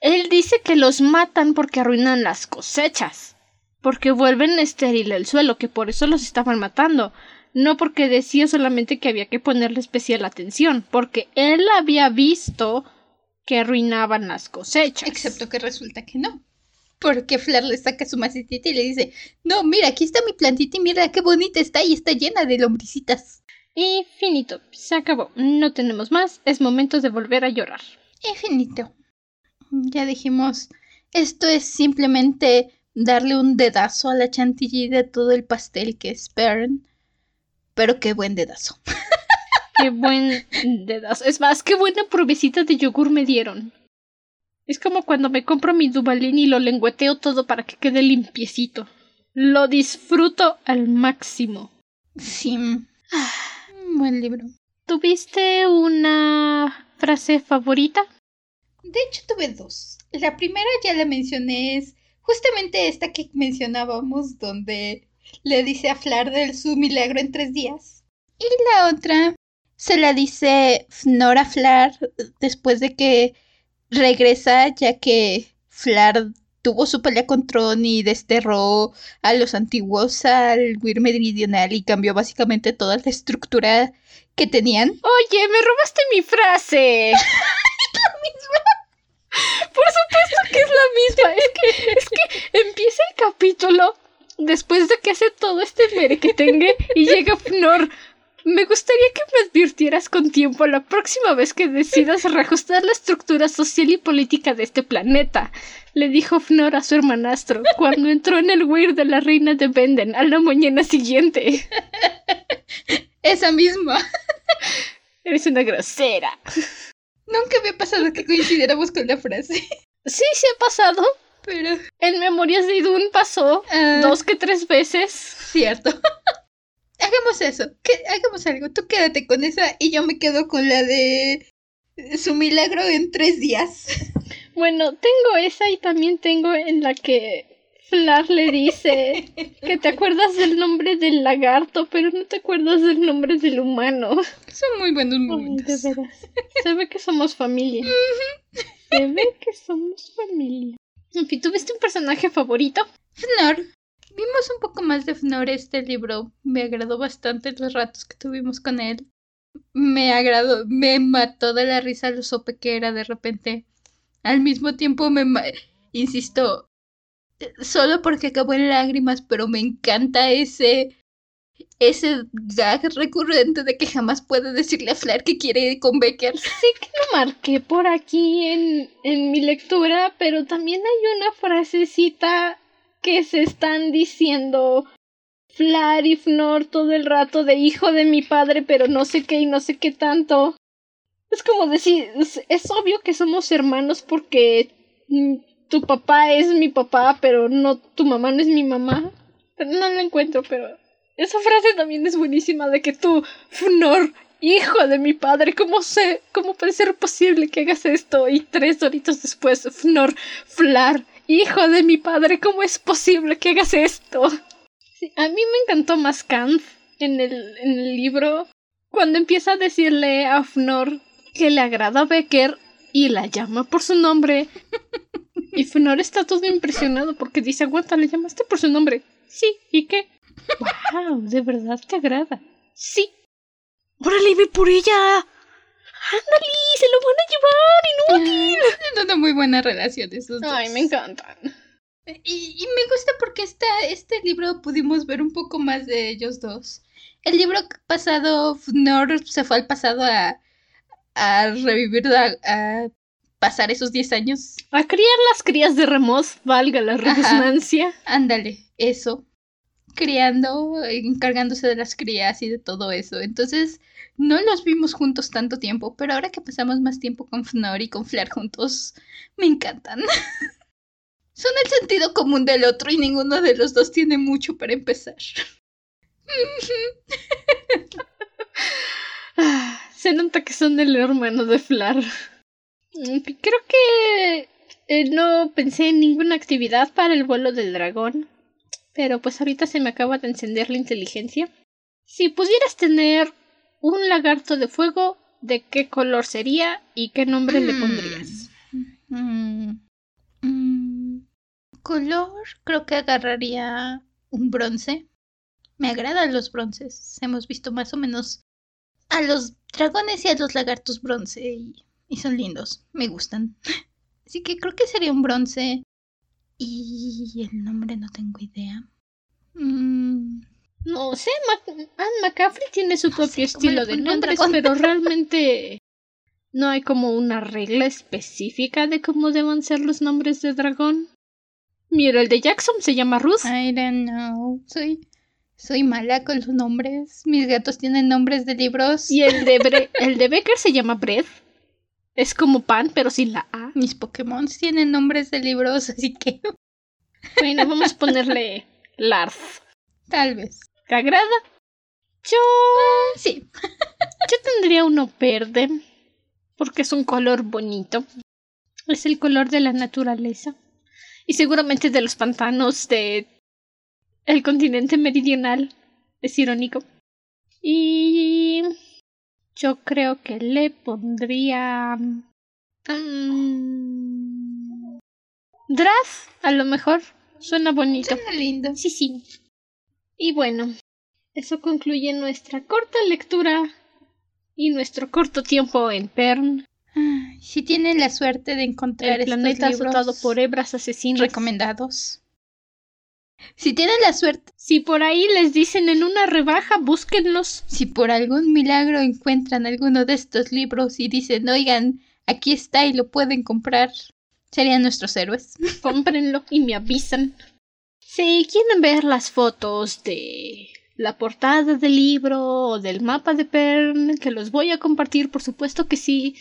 Él dice que los matan porque arruinan las cosechas. Porque vuelven estéril el suelo, que por eso los estaban matando. No porque decía solamente que había que ponerle especial atención, porque él había visto que arruinaban las cosechas. Excepto que resulta que no. Porque Flar le saca su macetita y le dice, no, mira, aquí está mi plantita y mira qué bonita está y está llena de lombricitas. Y finito, se acabó. No tenemos más, es momento de volver a llorar. Y finito. Ya dijimos Esto es simplemente darle un dedazo a la chantilly de todo el pastel que es. Pero qué buen dedazo. Qué buen dedazo. Es más, qué buena provecita de yogur me dieron. Es como cuando me compro mi Dubalín y lo lengüeteo todo para que quede limpiecito. Lo disfruto al máximo. Sí. Ah, buen libro. ¿Tuviste una frase favorita? De hecho, tuve dos. La primera ya la mencioné, es justamente esta que mencionábamos, donde le dice a Flar del su milagro en tres días. Y la otra se la dice Nora Flar después de que regresa, ya que Flar tuvo su pelea con Tron y desterró a los antiguos al Weir Meridional y cambió básicamente toda la estructura que tenían. Oye, me robaste mi frase. es la misma. Por supuesto que es la misma. Es que, es que empieza el capítulo después de que hace todo este merequetengue y llega Fnor. Me gustaría que me advirtieras con tiempo la próxima vez que decidas reajustar la estructura social y política de este planeta, le dijo Fnor a su hermanastro cuando entró en el weir de la reina de Benden a la mañana siguiente. Esa misma. Eres una grosera. Nunca había pasado que coincidiéramos con la frase. Sí, sí ha pasado. Pero. En Memorias de Idun pasó Ah. dos que tres veces. Cierto. Hagamos eso. Que, hagamos algo. Tú quédate con esa y yo me quedo con la de su milagro en tres días. Bueno, tengo esa y también tengo en la que Flar le dice que te acuerdas del nombre del lagarto, pero no te acuerdas del nombre del humano. Son muy buenos Ay, momentos. de veras. Se ve que somos familia. Se ve que somos familia. En fin, ¿tuviste un personaje favorito? Fnor. Vimos un poco más de Fnor este libro. Me agradó bastante los ratos que tuvimos con él. Me agradó, me mató de la risa lo sope que era de repente. Al mismo tiempo me... Insisto, solo porque acabó en lágrimas, pero me encanta ese... Ese gag recurrente de que jamás puede decirle a Flair que quiere ir con Becker. Sí que lo marqué por aquí en, en mi lectura, pero también hay una frasecita que se están diciendo Flar y Fnor todo el rato de hijo de mi padre, pero no sé qué y no sé qué tanto. Es como decir, es, obvio que somos hermanos porque mm, tu papá es mi papá, pero no tu mamá no es mi mamá. No la encuentro, pero esa frase también es buenísima de que tú, Fnor, hijo de mi padre, ¿cómo sé, cómo puede ser posible que hagas esto? Y tres horitos después, Fnor, Flar, hijo de mi padre, ¿cómo es posible que hagas esto? A mí me encantó más Kant en el, en el libro cuando empieza a decirle a Fnor que le agrada a Becker y la llama por su nombre. Y Fnor está todo impresionado porque dice, aguanta, le llamaste por su nombre. Sí, ¿y qué? ¡Wow! ¿De verdad te agrada? Sí. ¡Órale, ve por ella! ¡Ándale! ¡Se lo van a llevar! ¡Inútil! Una muy buena relación esos dos. Ay, me encantan. Y, y me gusta porque esta, este libro pudimos ver un poco más de ellos dos. El libro pasado, Fnor se fue al pasado a, a revivir, a, a pasar esos 10 años. A criar las crías de Remoz, valga la redundancia. Ándale, eso. Criando, encargándose de las crías y de todo eso. Entonces, no los vimos juntos tanto tiempo, pero ahora que pasamos más tiempo con Fnor y con Flair juntos, me encantan. Son el sentido común del otro y ninguno de los dos tiene mucho para empezar. Ah, Se nota que son el hermano de Flar. Mm, Creo que eh, no pensé en ninguna actividad para el vuelo del dragón. Pero pues ahorita se me acaba de encender la inteligencia. Si pudieras tener un lagarto de fuego, ¿de qué color sería y qué nombre le Mm. pondrías? Mm, mm, color, creo que agarraría un bronce. Me agradan los bronces. Hemos visto más o menos a los dragones y a los lagartos bronce y, y son lindos. Me gustan. Así que creo que sería un bronce. Y el nombre no tengo idea. Mm, No sé, Ma- Anne McCaffrey tiene su No propio sé, ¿cómo le estilo de nombres, pero realmente No hay como una regla específica de cómo deben ser los nombres de dragón. Mira, el de Jackson se llama Ruth. I don't know. Soy, soy mala con los nombres. Mis gatos tienen nombres de libros. Y el de, Bre- el de Becker se llama Bread. Es como pan, pero sin la A. Mis Pokémon tienen nombres de libros, así que Bueno, vamos a ponerle Larth. tal vez. ¿Te agrada? Yo, Sí. yo tendría uno verde. Porque es un color bonito. Es el color de la naturaleza. Y seguramente de los pantanos de el continente meridional. Es irónico. Y yo creo que le pondría mm, Drath, a lo mejor. Suena bonito. Suena lindo. Sí, sí. Y bueno, eso concluye nuestra corta lectura y nuestro corto tiempo en Pern, Ay, Si tienen la suerte de encontrar el planeta estos libros azotado por hebras asesinas. recomendados. Si tienen la suerte, Si por ahí les dicen en una rebaja, búsquenlos. si por algún milagro encuentran alguno de estos libros y dicen, oigan, aquí está y lo pueden comprar, serían nuestros héroes. Cómprenlo y me avisan. Si quieren ver las fotos de la portada del libro o del mapa de Pern, que los voy a compartir, por supuesto que sí.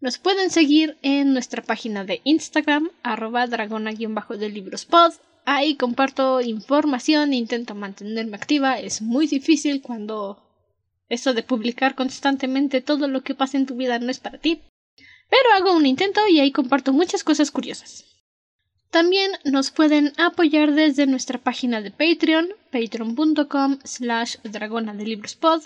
Nos pueden seguir en nuestra página de Instagram, arroba dragona-de librospod. Ahí comparto información e intento mantenerme activa. Es muy difícil cuando eso de publicar constantemente todo lo que pasa en tu vida no es para ti. Pero hago un intento y ahí comparto muchas cosas curiosas. También nos pueden apoyar desde nuestra página de Patreon, patreon.com slash dragona de librospod.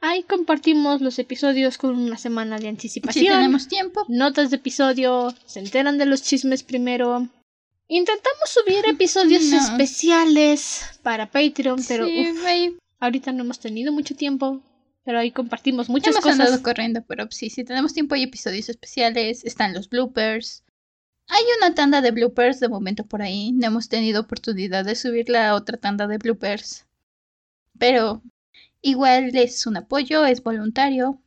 Ahí compartimos los episodios con una semana de Si anticipación. tenemos tiempo, Notas de episodio, se enteran de los chismes primero. Intentamos subir episodios No. especiales para Patreon, pero sí, uf, ahí ahorita no hemos tenido mucho tiempo. Pero ahí compartimos muchas hemos cosas. andado corriendo, pero sí, si tenemos tiempo hay episodios especiales, están los bloopers. Hay una tanda de bloopers de momento por ahí, no hemos tenido oportunidad de subir la otra tanda de bloopers. Pero igual es un apoyo, es voluntario.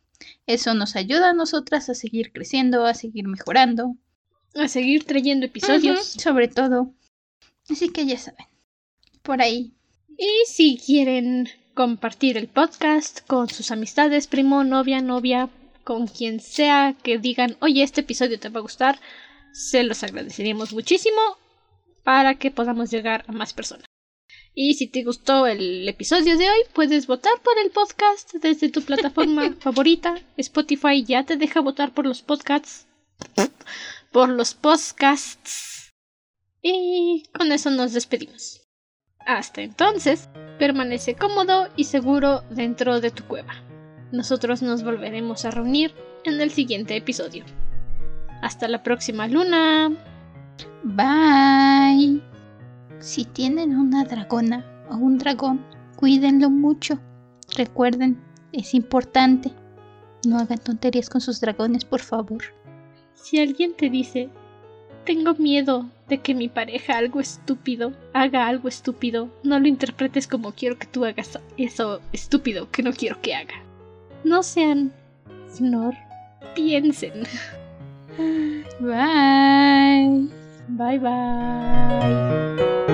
Eso nos ayuda a nosotras a seguir creciendo, a seguir mejorando. A seguir trayendo episodios. Sobre todo. Así que ya saben. Por ahí. Y si quieren compartir el podcast con sus amistades, primo, novia, novia, con quien sea que digan, oye, este episodio te va a gustar, se los agradeceríamos muchísimo para que podamos llegar a más personas. Y si te gustó el episodio de hoy, puedes votar por el podcast desde tu plataforma favorita. Spotify ya te deja votar por los podcasts. Por los podcasts. Y con eso nos despedimos. Hasta entonces, permanece cómodo y seguro dentro de tu cueva. Nosotros nos volveremos a reunir en el siguiente episodio. Hasta la próxima luna. Bye. Si tienen una dragona o un dragón, cuídenlo mucho. Recuerden, es importante. No hagan tonterías con sus dragones, por favor. Si alguien te dice, tengo miedo de que mi pareja algo estúpido haga algo estúpido, no lo interpretes como quiero que tú hagas eso estúpido que no quiero que haga. No sean Snor, piensen. Bye. Bye bye.